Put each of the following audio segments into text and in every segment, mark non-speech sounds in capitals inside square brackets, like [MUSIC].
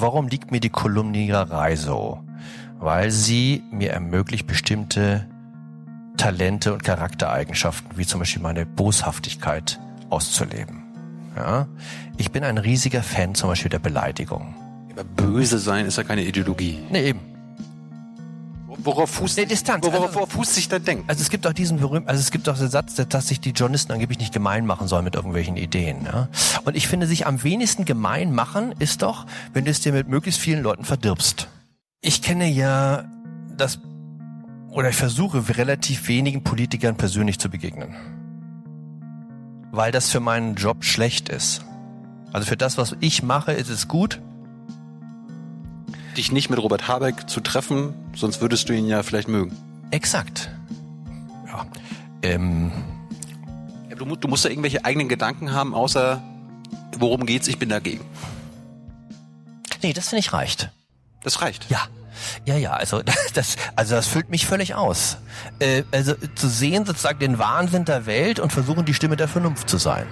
warum liegt mir die Kolumniererei so? Weil sie mir ermöglicht, bestimmte Talente und Charaktereigenschaften, wie zum Beispiel meine Boshaftigkeit, auszuleben. Ja? Ich bin ein riesiger Fan zum Beispiel der Beleidigung. Aber böse sein ist ja keine Ideologie. Nee, eben. Worauf fußt, Nee, Distanz. worauf, Also- fußt sich dein Denken? Also es gibt auch diesen berühmten, also es gibt auch den Satz, dass sich die Journalisten angeblich nicht gemein machen sollen mit irgendwelchen Ideen. Ja? Und ich finde, sich am wenigsten gemein machen ist doch, wenn du es dir mit möglichst vielen Leuten verdirbst. Ich kenne ja das, oder ich versuche relativ wenigen Politikern persönlich zu begegnen. Weil das für meinen Job schlecht ist. Also für das, was ich mache, ist es gut. Dich nicht mit Robert Habeck zu treffen, sonst würdest du ihn ja vielleicht mögen. Exakt. Ja. Ähm, Du, du musst ja irgendwelche eigenen Gedanken haben, außer worum geht's, ich bin dagegen. nee, das finde ich reicht. Das reicht. Ja, ja, ja. Also [LAUGHS] das, also das füllt mich völlig aus. Äh, also zu sehen sozusagen den Wahnsinn der Welt und versuchen die Stimme der Vernunft zu sein.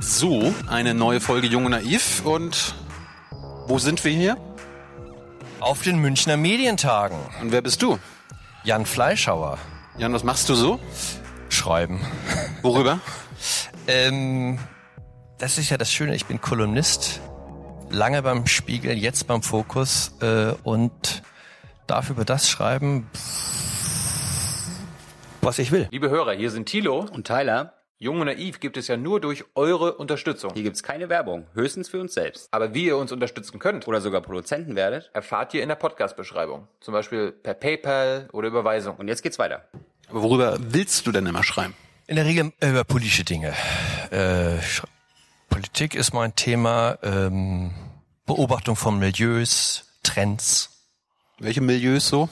So, eine neue Folge Jung und Naiv und wo sind wir hier? Auf den Münchner Medientagen. Und wer bist du? Jan Fleischhauer Jan, was machst du so? schreiben. Worüber? [LAUGHS] Ähm, das ist ja das Schöne. Ich bin Kolumnist, lange beim Spiegel, jetzt beim Fokus äh, und darf über das schreiben, was ich will. Liebe Hörer, hier sind Thilo. Und Tyler, Jung und Naiv gibt es ja nur durch eure Unterstützung. hier gibt's keine Werbung, höchstens für uns selbst. Aber wie ihr uns unterstützen könnt, Oder sogar Produzenten werdet. erfahrt ihr in der Podcast-Beschreibung. Zum Beispiel per PayPal oder Überweisung. Und jetzt geht's weiter. Aber worüber willst du denn immer schreiben? In der Regel über politische Dinge. Äh, Politik ist mein Thema, ähm, Beobachtung von Milieus, Trends. Welche Milieus so?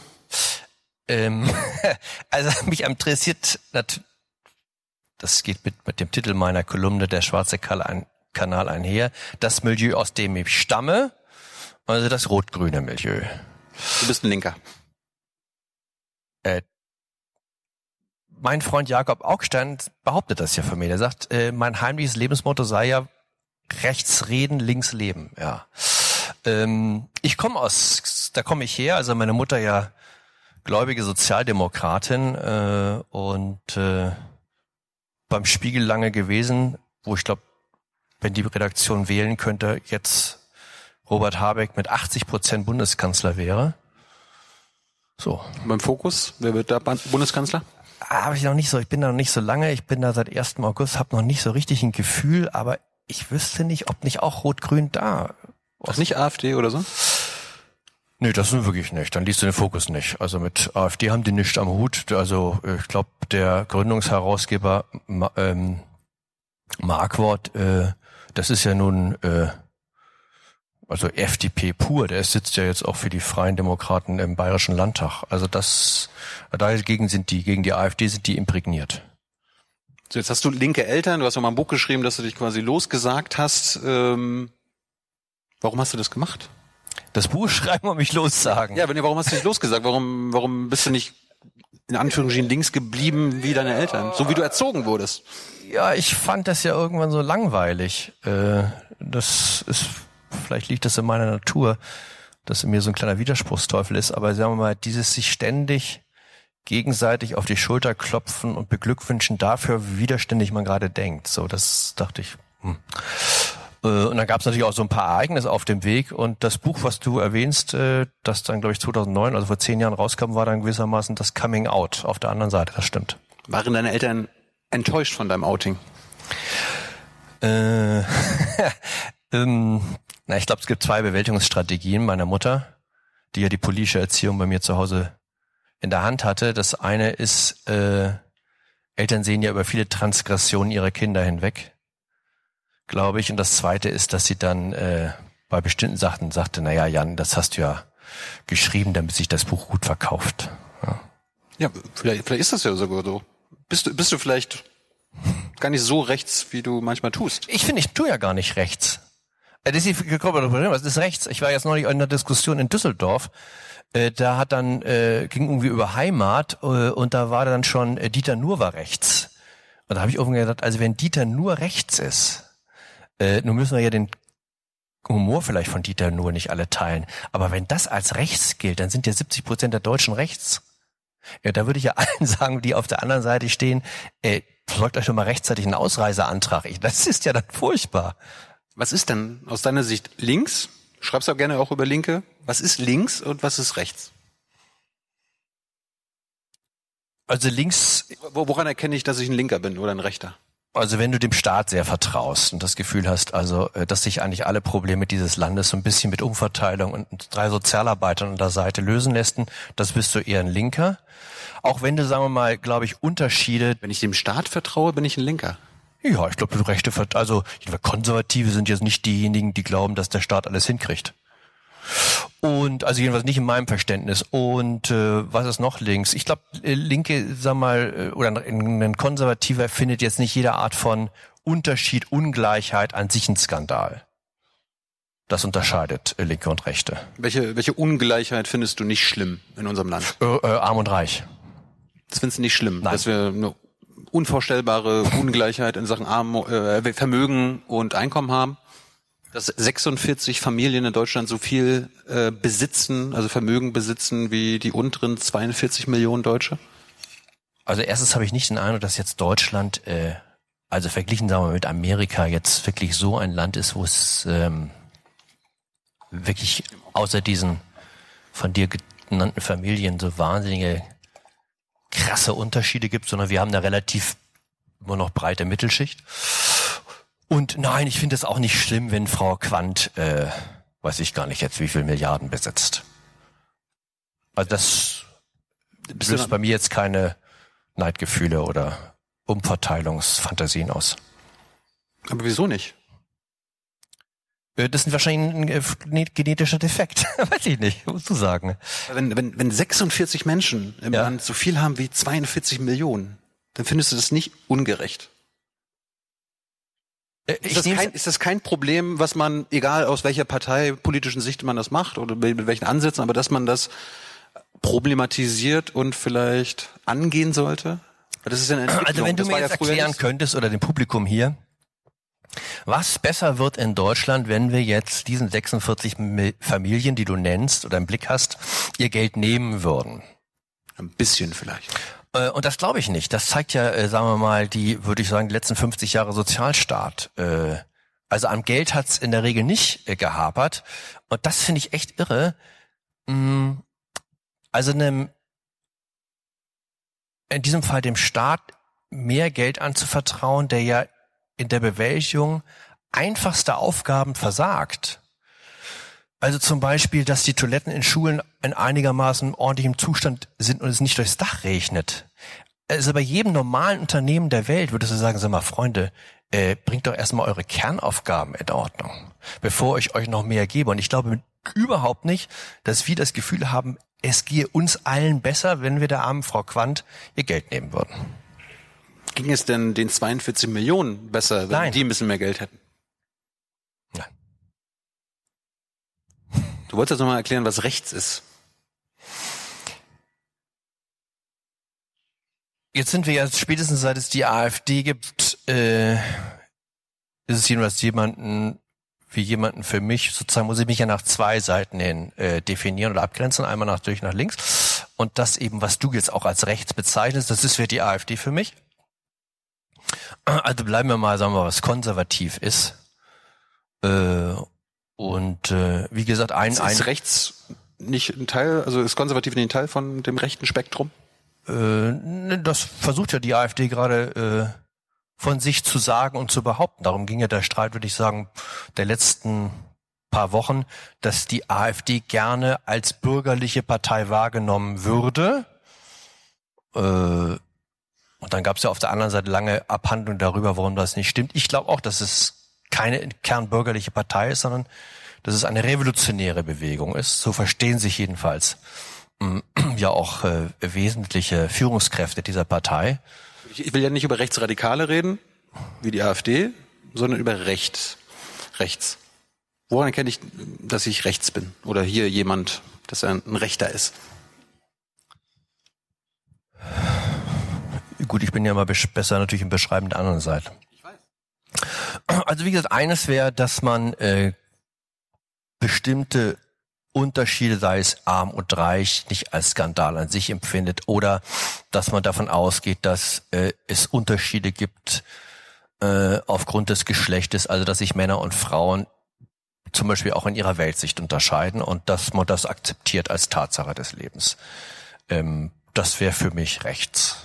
Ähm, [LAUGHS] also [LAUGHS] mich interessiert, nat- das geht mit, mit dem Titel meiner Kolumne Der schwarze Kanal einher, das Milieu, aus dem ich stamme, also das rot-grüne Milieu. Du bist ein Linker. Äh, mein Freund Jakob Augstein behauptet das ja von mir. Der sagt, äh, mein heimliches Lebensmotto sei ja rechts reden, links leben. Ja. Ähm, ich komme aus, da komme ich her. Also meine Mutter ja gläubige Sozialdemokratin äh, und äh, beim Spiegel lange gewesen, wo ich glaube, wenn die Redaktion wählen könnte, jetzt Robert Habeck mit 80 Prozent Bundeskanzler wäre. So, Beim Fokus, wer wird da Bundeskanzler? habe ich noch nicht so, ich bin da noch nicht so lange, ich bin da seit 1. August, habe noch nicht so richtig ein Gefühl, aber ich wüsste nicht, ob nicht auch Rot-Grün da. Ach, nicht AfD oder so? Nee, das sind wirklich nicht. Dann liest du den Fokus nicht. Also mit AfD haben die nichts am Hut. Also äh, ich glaube, der Gründungsherausgeber ähm, Marquardt, äh, das ist ja nun äh, also FDP pur. Der sitzt ja jetzt auch für die Freien Demokraten im Bayerischen Landtag. Also das dagegen sind die gegen die AfD sind die imprägniert. So, jetzt hast du linke Eltern, du hast auch mal ein Buch geschrieben, dass du dich quasi losgesagt hast. Ähm, warum hast du das gemacht? Das Buch schreiben und mich lossagen. Ja, wenn, warum hast du dich losgesagt? Warum, warum bist du nicht in Anführungsstrichen links geblieben wie deine Eltern? So wie du erzogen wurdest. Ja, ich fand das ja irgendwann so langweilig. Äh, das ist, vielleicht liegt das in meiner Natur, dass in mir so ein kleiner Widerspruchsteufel ist, aber sagen wir mal, dieses sich ständig gegenseitig auf die Schulter klopfen und beglückwünschen dafür, wie widerständig man gerade denkt. So, das dachte ich. Hm. Äh, Und dann gab es natürlich auch so ein paar Ereignisse auf dem Weg. Und das Buch, was du erwähnst, äh, das dann, glaube ich, 2009, also vor zehn Jahren rauskam, war dann gewissermaßen das Coming Out auf der anderen Seite. Das stimmt. Waren deine Eltern enttäuscht von deinem Outing? Äh, [LAUGHS] ähm, na, ich glaube, es gibt zwei Bewältigungsstrategien meiner Mutter, die ja die politische Erziehung bei mir zu Hause in der Hand hatte. Das eine ist, äh, Eltern sehen ja über viele Transgressionen ihrer Kinder hinweg, glaube ich. Und das zweite ist, dass sie dann äh, bei bestimmten Sachen sagte, na ja, Jan, das hast du ja geschrieben, damit sich das Buch gut verkauft. Ja. Ja, vielleicht, vielleicht ist das ja sogar so. Bist du, bist du vielleicht gar nicht so rechts, wie du manchmal tust? Ich finde, ich tue ja gar nicht rechts. Äh, Das ist was ist rechts? Ich war jetzt neulich in einer Diskussion in Düsseldorf. Äh, Da hat dann, äh, ging irgendwie über Heimat äh, und da war dann schon, Dieter Nuhr war rechts. Und da habe ich irgendwie gedacht, also wenn Dieter nur rechts ist, äh, nun müssen wir ja den Humor vielleicht von Dieter nur nicht alle teilen. Aber wenn das als rechts gilt, dann sind ja 70 Prozent der Deutschen rechts. Ja, da würde ich ja [LAUGHS] allen sagen, die auf der anderen Seite stehen, äh, besorgt euch schon mal rechtzeitig einen Ausreiseantrag. Ich, das ist ja dann furchtbar. Was ist denn aus deiner Sicht links? Schreibst du auch gerne auch über Linke. Was ist links und was ist rechts? Also links, Wo- Woran erkenne ich, dass ich ein Linker bin oder ein Rechter? Also wenn du dem Staat sehr vertraust und das Gefühl hast, also äh, dass sich eigentlich alle Probleme dieses Landes so ein bisschen mit Umverteilung und drei Sozialarbeitern an der Seite lösen lässt, das bist du eher ein Linker. Auch wenn du, sagen wir mal, glaube ich, Unterschiede Wenn ich dem Staat vertraue, bin ich ein Linker. Ja, ich glaube, du Rechte, also Konservative sind jetzt nicht diejenigen, die glauben, dass der Staat alles hinkriegt. Und also jedenfalls nicht in meinem Verständnis. Und äh, was ist noch links? Ich glaube, äh, Linke, sag mal, äh, oder ein, ein Konservativer findet jetzt nicht jede Art von Unterschied, Ungleichheit an sich ein Skandal. Das unterscheidet äh, Linke und Rechte. Welche, welche Ungleichheit findest du nicht schlimm in unserem Land? Äh, äh, arm und reich. Das findest du nicht schlimm, Nein. dass wir eine unvorstellbare Ungleichheit in Sachen Arm, äh, Vermögen und Einkommen haben? Dass 46 Familien in Deutschland so viel äh, besitzen, also Vermögen besitzen, wie die unteren 42 Millionen Deutsche? Also erstens habe ich nicht den Eindruck, dass jetzt Deutschland, äh, also verglichen sagen wir mit Amerika, jetzt wirklich so ein Land ist, wo es ähm, wirklich außer diesen von dir genannten Familien so wahnsinnige krasse Unterschiede gibt, sondern wir haben eine relativ immer noch breite Mittelschicht. Und nein, ich finde es auch nicht schlimm, wenn Frau Quandt, äh, weiß ich gar nicht jetzt, wie viel Milliarden besitzt. Also das löst bei mir jetzt keine Neidgefühle oder Umverteilungsfantasien aus. Aber wieso nicht? Äh, Das ist wahrscheinlich ein äh, gene- genetischer Defekt. [LAUGHS] Weiß ich nicht, musst du sagen. Wenn, wenn, wenn 46 Menschen im Ja. Land so viel haben wie 42 Millionen, dann findest du das nicht ungerecht. Äh, Ist das, kein, ist das kein Problem, was man, egal aus welcher parteipolitischen Sicht man das macht oder mit welchen Ansätzen, aber dass man das problematisiert und vielleicht angehen sollte? Das ist ja eine Entwicklung. Also wenn du das mir jetzt ja erklären könntest oder dem Publikum hier, was besser wird in Deutschland, wenn wir jetzt diesen 46 Mi- Familien, die du nennst oder im Blick hast, ihr Geld nehmen würden. Ein bisschen vielleicht. Äh, Und das glaube ich nicht. Das zeigt ja, äh, sagen wir mal, die, würde ich sagen, die letzten 50 Jahre Sozialstaat. Äh, Also am Geld hat's in der Regel nicht gehapert. Und das finde ich echt irre. Mm, Also einem, in diesem Fall dem Staat mehr Geld anzuvertrauen, der ja in der Bewältigung einfachste Aufgaben versagt. Also zum Beispiel, dass die Toiletten in Schulen in einigermaßen ordentlichem Zustand sind und es nicht durchs Dach regnet. Also bei jedem normalen Unternehmen der Welt würdest du sagen, sag mal, Freunde, äh, bringt doch erstmal eure Kernaufgaben in Ordnung, bevor ich euch noch mehr gebe. Und ich glaube überhaupt nicht, dass wir das Gefühl haben, es gehe uns allen besser, wenn wir der armen Frau Quandt ihr Geld nehmen würden. Ging es denn den 42 Millionen besser, wenn Nein. die ein bisschen mehr Geld hätten? Nein. Du wolltest jetzt nochmal erklären, was rechts ist. Jetzt sind wir ja spätestens seit es die AfD gibt, äh, ist es jedenfalls jemanden wie jemanden für mich, sozusagen muss ich mich ja nach zwei Seiten hin äh, definieren oder abgrenzen, einmal nach durch nach links. Und das eben, was du jetzt auch als rechts bezeichnest, das ist für die AfD für mich. Also bleiben wir mal, sagen wir mal, was konservativ ist. Äh, und äh, wie gesagt, ein, Ist, ein ist rechts nicht ein Teil, also ist konservativ nicht ein Teil von dem rechten Spektrum? Äh, ne, das versucht ja die AfD gerade äh, von sich zu sagen und zu behaupten. Darum ging ja der Streit, würde ich sagen, der letzten paar Wochen, dass die AfD gerne als bürgerliche Partei wahrgenommen würde. Äh, und dann gab es ja auf der anderen Seite lange Abhandlungen darüber, warum das nicht stimmt. Ich glaube auch, dass es keine kernbürgerliche Partei ist, sondern dass es eine revolutionäre Bewegung ist. So verstehen sich jedenfalls [CLEARS THROAT] ja auch äh, wesentliche Führungskräfte dieser Partei. Ich will ja nicht über Rechtsradikale reden, wie die AfD, sondern über rechts. Rechts. Woran erkenne ich, dass ich rechts bin? Oder hier jemand, dass er ein Rechter ist? Gut, ich bin ja mal besser natürlich im Beschreiben der anderen Seite. Also wie gesagt, eines wäre, dass man äh, bestimmte Unterschiede, sei es arm und reich, nicht als Skandal an sich empfindet oder dass man davon ausgeht, dass äh, es Unterschiede gibt äh, aufgrund des Geschlechtes, also dass sich Männer und Frauen zum Beispiel auch in ihrer Weltsicht unterscheiden und dass man das akzeptiert als Tatsache des Lebens. Ähm, das wäre für mich rechts.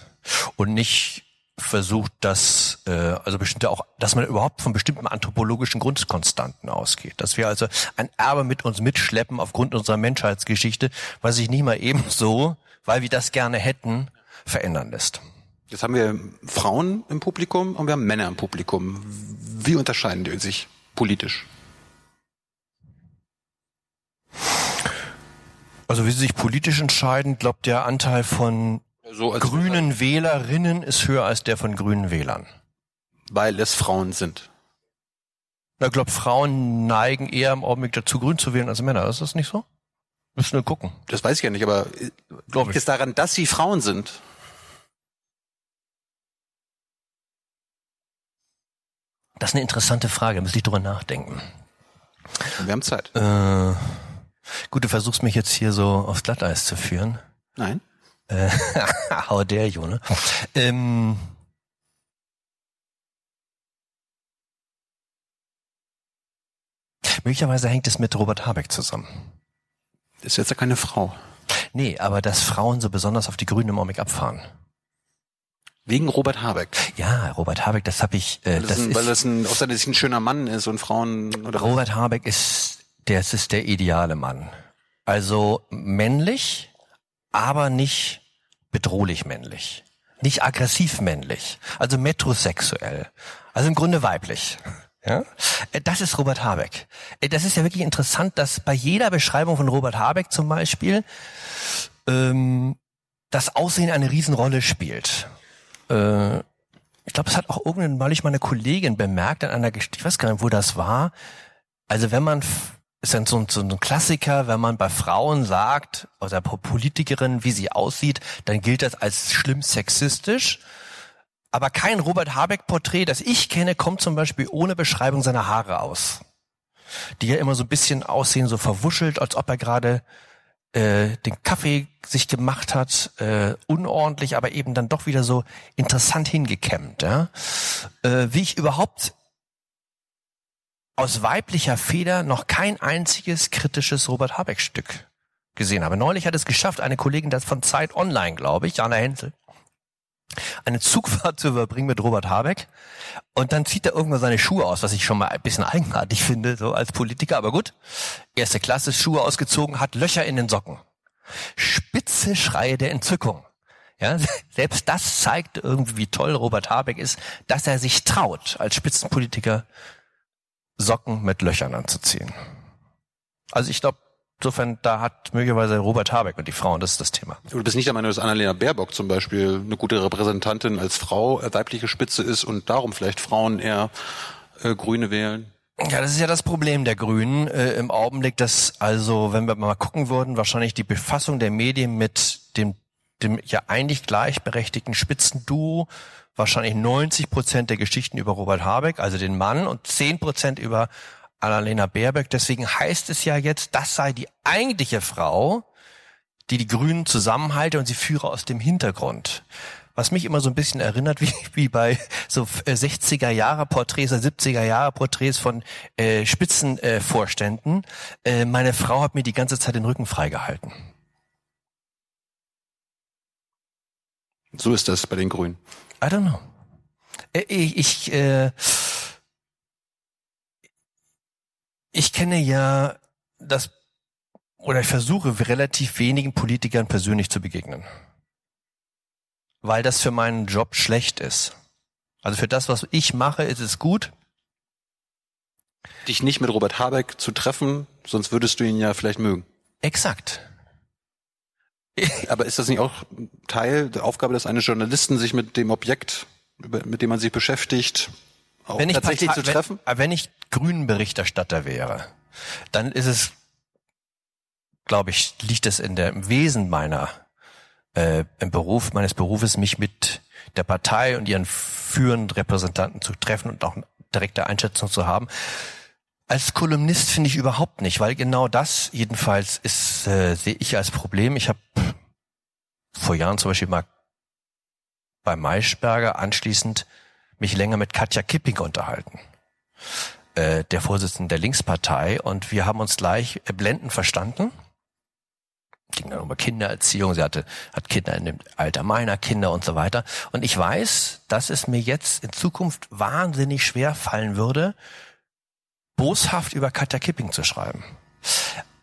Und nicht versucht, dass äh, also bestimmte auch, dass man überhaupt von bestimmten anthropologischen Grundkonstanten ausgeht. Dass wir also ein Erbe mit uns mitschleppen aufgrund unserer Menschheitsgeschichte, was sich nicht mal ebenso, weil wir das gerne hätten, verändern lässt. Jetzt haben wir Frauen im Publikum und wir haben Männer im Publikum. Wie unterscheiden die sich politisch? Also wie sie sich politisch entscheiden, glaubt der Anteil von So grünen Wählerinnen ist höher als der von grünen Wählern. Weil es Frauen sind. Ich glaube, Frauen neigen eher im Augenblick dazu, grün zu wählen als Männer. Ist das nicht so? Müssen wir gucken. Das weiß ich ja nicht, aber äh, Glaub liegt ich. es daran, dass sie Frauen sind? Das ist eine interessante Frage, da müsste ich drüber nachdenken. Wir haben Zeit. Äh, gut, du versuchst mich jetzt hier so aufs Glatteis zu führen. Nein? Äh, [LAUGHS] how dare you, ne? Ähm, möglicherweise hängt es mit Robert Habeck zusammen. Ist jetzt ja keine Frau. Nee, aber dass Frauen so besonders auf die Grünen im Augenblick abfahren. Wegen Robert Habeck. Ja, Robert Habeck, das habe ich, äh, Weil das, das ein, weil das ein, aus seiner Sicht ein schöner Mann ist und Frauen oder Robert Habeck ist, der das ist der ideale Mann. Also männlich, aber nicht bedrohlich männlich. Nicht aggressiv männlich. Also metrosexuell. Also im Grunde weiblich. [LAUGHS] Ja? Äh, Das ist Robert Habeck. Äh, Das ist ja wirklich interessant, dass bei jeder Beschreibung von Robert Habeck zum Beispiel ähm, das Aussehen eine Riesenrolle spielt. Äh, ich glaube, es hat auch irgendwann neulich mal eine Kollegin bemerkt an einer, ich weiß gar nicht, wo das war. Also wenn man, ist dann so, ein- so ein Klassiker, wenn man bei Frauen sagt, oder Po- Politikerin, wie sie aussieht, dann gilt das als schlimm sexistisch. Aber kein Robert Habeck-Porträt, das ich kenne, kommt zum Beispiel ohne Beschreibung seiner Haare aus. Die ja immer so ein bisschen aussehen, so verwuschelt, als ob er gerade äh, den Kaffee sich gemacht hat, äh, unordentlich, aber eben dann doch wieder so interessant hingekämmt. Ja? Äh, wie ich überhaupt aus weiblicher Feder noch kein einziges kritisches Robert Habeck-Stück gesehen habe. Neulich hat es geschafft, eine Kollegin das von Zeit Online, glaube ich, Jana Hensel, eine Zugfahrt zu überbringen mit Robert Habeck. Und dann zieht er irgendwann seine Schuhe aus, was ich schon mal ein bisschen eigenartig finde, so als Politiker. Aber gut, erste Klasse, Schuhe ausgezogen, hat Löcher in den Socken. Spitze Schreie der Entzückung. Ja, [LAUGHS] selbst das zeigt irgendwie, wie toll Robert Habeck ist, dass er sich traut, als Spitzenpolitiker Socken mit Löchern anzuziehen. Also ich glaube, insofern, da hat möglicherweise Robert Habeck und die Frauen, das ist das Thema. Du bist nicht der Meinung, dass Annalena Baerbock zum Beispiel eine gute Repräsentantin als Frau, äh, weibliche Spitze ist und darum vielleicht Frauen eher äh, Grüne wählen? Ja, das ist ja das Problem der Grünen äh, im Augenblick, dass also, wenn wir mal gucken würden, wahrscheinlich die Befassung der Medien mit dem, dem ja eigentlich gleichberechtigten Spitzenduo wahrscheinlich 90 Prozent der Geschichten über Robert Habeck, also den Mann, und 10 Prozent über Annalena Baerbock. Deswegen heißt es ja jetzt, das sei die eigentliche Frau, die die Grünen zusammenhalte und sie führe aus dem Hintergrund. Was mich immer so ein bisschen erinnert, [LAUGHS] wie, wie bei so äh, 60er Jahre Porträts oder 70er Jahre Porträts von äh, Spitzenvorständen. Äh, äh, meine Frau hat mir die ganze Zeit den Rücken freigehalten. So ist das bei den Grünen. I don't know. Äh, Ich, ich, äh, ich kenne ja das, oder ich versuche relativ wenigen Politikern persönlich zu begegnen. Weil das für meinen Job schlecht ist. Also für das, was ich mache, ist es gut. Dich nicht mit Robert Habeck zu treffen, sonst würdest du ihn ja vielleicht mögen. Exakt. [LAUGHS] Aber ist das nicht auch Teil der Aufgabe des eines Journalisten, sich mit dem Objekt, mit dem man sich beschäftigt, auch wenn ich tatsächlich Partei- zu treffen? Wenn, wenn ich Grünen-Berichterstatter wäre, dann ist es, glaube ich, liegt es in der im Wesen meiner äh, im Beruf meines Berufes, mich mit der Partei und ihren führenden Repräsentanten zu treffen und auch eine direkte Einschätzung zu haben. Als Kolumnist finde ich überhaupt nicht, weil genau das jedenfalls ist, äh, sehe ich als Problem. Ich habe vor Jahren zum Beispiel mal bei Maischberger anschließend mich länger mit Katja Kipping unterhalten, äh, der Vorsitzenden der Linkspartei, und wir haben uns gleich äh, blendend verstanden. Ging dann um Kindererziehung, sie hatte, hat Kinder in dem Alter meiner Kinder und so weiter. Und ich weiß, dass es mir jetzt in Zukunft wahnsinnig schwer fallen würde, boshaft über Katja Kipping zu schreiben.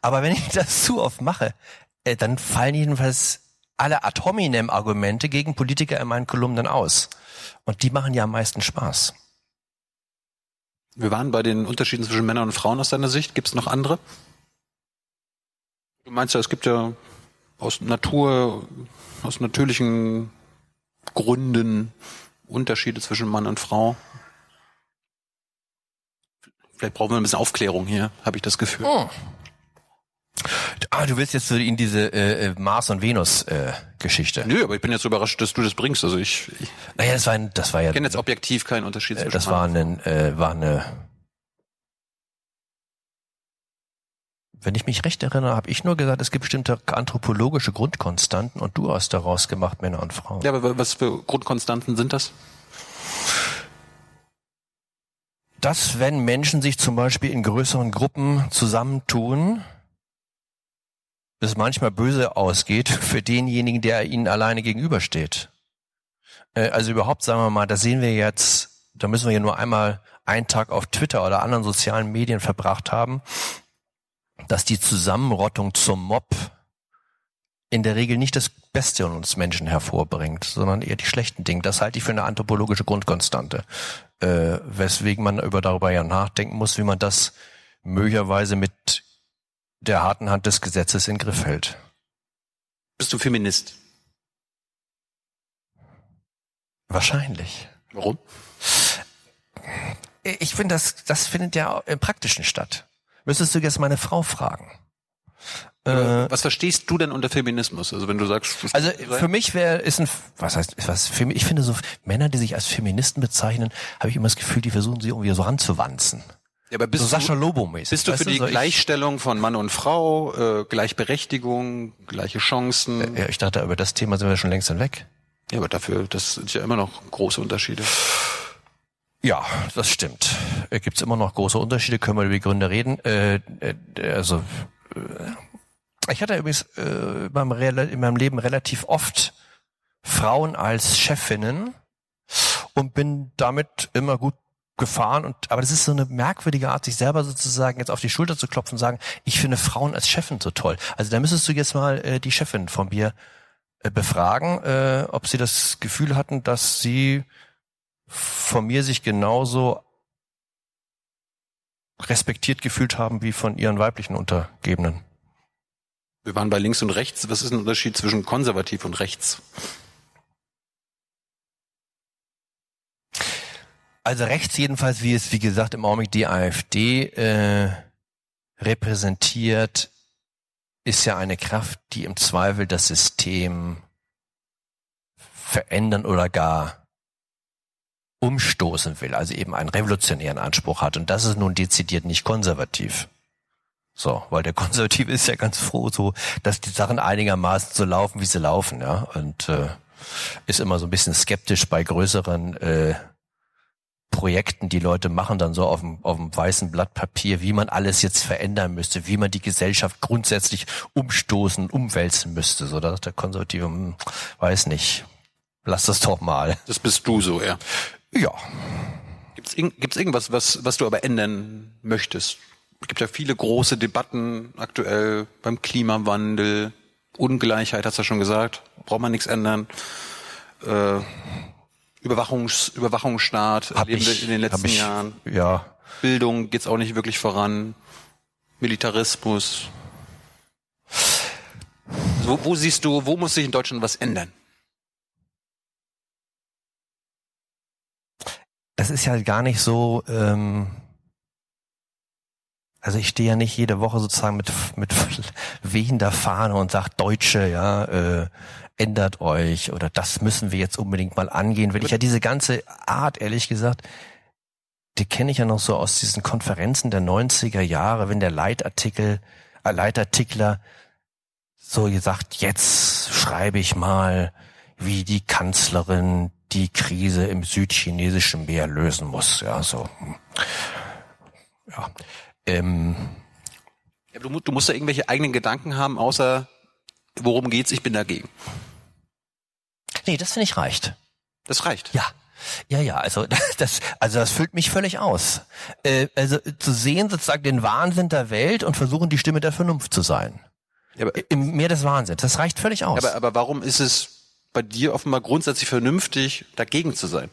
Aber wenn ich das zu oft mache, äh, dann fallen jedenfalls alle ad hominem Argumente gegen Politiker in meinen Kolumnen aus. Und die machen ja am meisten Spaß. Wir waren bei den Unterschieden zwischen Männern und Frauen aus deiner Sicht. Gibt es noch andere? Du meinst ja, es gibt ja aus Natur, aus natürlichen Gründen Unterschiede zwischen Mann und Frau. Vielleicht brauchen wir ein bisschen Aufklärung hier, habe ich das Gefühl. Oh. Ah, du willst jetzt so in diese äh, äh, Mars und Venus äh, Geschichte. Nö, aber ich bin jetzt überrascht, dass du das bringst. Also ich, ich Naja, das war ein, das war ja kenne jetzt objektiv keinen Unterschied äh, zwischen das war ein, äh, war eine wenn ich mich recht erinnere, habe ich nur gesagt, es gibt bestimmte anthropologische Grundkonstanten und du hast daraus gemacht Männer und Frauen. Ja, aber was für Grundkonstanten sind das? Dass wenn Menschen sich zum Beispiel in größeren Gruppen zusammentun, es manchmal böse ausgeht für denjenigen, der ihnen alleine gegenübersteht. Äh, Also überhaupt, sagen wir mal, da sehen wir jetzt, da müssen wir ja nur einmal einen Tag auf Twitter oder anderen sozialen Medien verbracht haben, dass die Zusammenrottung zum Mob in der Regel nicht das Beste in uns Menschen hervorbringt, sondern eher die schlechten Dinge. Das halte ich für eine anthropologische Grundkonstante, äh, weswegen man über darüber ja nachdenken muss, wie man das möglicherweise mit der harten Hand des Gesetzes in den Griff hält. Bist du Feminist? Wahrscheinlich. Warum? Ich finde, das, das findet ja im Praktischen statt. Müsstest du jetzt meine Frau fragen. Äh, was verstehst du denn unter Feminismus? Also wenn du sagst, Also für mich wäre ist ein was heißt was Femi- ich finde so Männer, die sich als Feministen bezeichnen, habe ich immer das Gefühl, die versuchen sie irgendwie so ranzuwanzen. ja, aber bist So Sascha Lobo mäßig. bist du für die so ich- Gleichstellung von Mann und Frau, äh, Gleichberechtigung, gleiche Chancen? Ja, ich dachte, über das Thema sind wir schon längst hinweg. Ja, aber dafür, das sind ja immer noch große Unterschiede. Ja, das stimmt. Äh, Gibt's immer noch große Unterschiede, können wir über die Gründe reden. Äh, äh, also äh, ich hatte übrigens äh, in, meinem, in meinem Leben relativ oft Frauen als Chefinnen und bin damit immer gut gefahren und aber das ist so eine merkwürdige Art, sich selber sozusagen jetzt auf die Schulter zu klopfen und sagen, ich finde Frauen als Chefin so toll. Also da müsstest du jetzt mal äh, die Chefin von mir äh, befragen, äh, ob sie das Gefühl hatten, dass sie von mir sich genauso respektiert gefühlt haben wie von ihren weiblichen Untergebenen. Wir waren bei links und rechts. Was ist ein Unterschied zwischen konservativ und rechts? Also rechts jedenfalls, wie es wie gesagt im Augenblick die AfD äh, repräsentiert, ist ja eine Kraft, die im Zweifel das System verändern oder gar umstoßen will, also eben einen revolutionären Anspruch hat. Und das ist nun dezidiert nicht konservativ. So, weil der Konservative ist ja ganz froh, so, dass die Sachen einigermaßen so laufen, wie sie laufen, ja. Und äh, ist immer so ein bisschen skeptisch bei größeren äh, Projekten, die Leute machen dann so auf dem, auf dem weißen Blatt Papier, wie man alles jetzt verändern müsste, wie man die Gesellschaft grundsätzlich umstoßen, umwälzen müsste. So, da sagt der Konservative, hm, weiß nicht, lass das doch mal. Das bist du so, ja. Ja, Gibt's, irg- gibt's irgendwas, was, was du aber ändern möchtest? Es gibt ja viele große Debatten aktuell beim Klimawandel, Ungleichheit, hast du ja schon gesagt, braucht man nichts ändern. Äh, Überwachungs, Überwachungsstaat hab erleben wir ich in den letzten ich, Jahren. Ja, Bildung geht's auch nicht wirklich voran. Militarismus. So, wo siehst du, wo muss sich in Deutschland was ändern? das ist ja gar nicht so. Ähm, also ich stehe ja nicht jede Woche sozusagen mit mit [LAUGHS] wehender Fahne und sag Deutsche, ja, äh, ändert euch oder das müssen wir jetzt unbedingt mal angehen. Wenn ich ja diese ganze Art, ehrlich gesagt, die kenne ich ja noch so aus diesen Konferenzen der 90er Jahre, wenn der Leitartikel, äh, Leitartikler so gesagt, jetzt schreibe ich mal, wie die Kanzlerin die Krise im südchinesischen Meer lösen muss. Ja, so. Ja. Ähm, Ja, du, du musst ja irgendwelche eigenen Gedanken haben, außer worum geht's, ich bin dagegen. nee, das finde ich reicht. Das reicht. Ja. Ja, ja, also [LAUGHS] das, also das füllt mich völlig aus. Äh, also zu sehen sozusagen den Wahnsinn der Welt und versuchen die Stimme der Vernunft zu sein. Ja, aber, Im Meer des Wahnsinns. Das reicht völlig aus. aber, aber warum ist es bei dir offenbar grundsätzlich vernünftig, dagegen zu sein?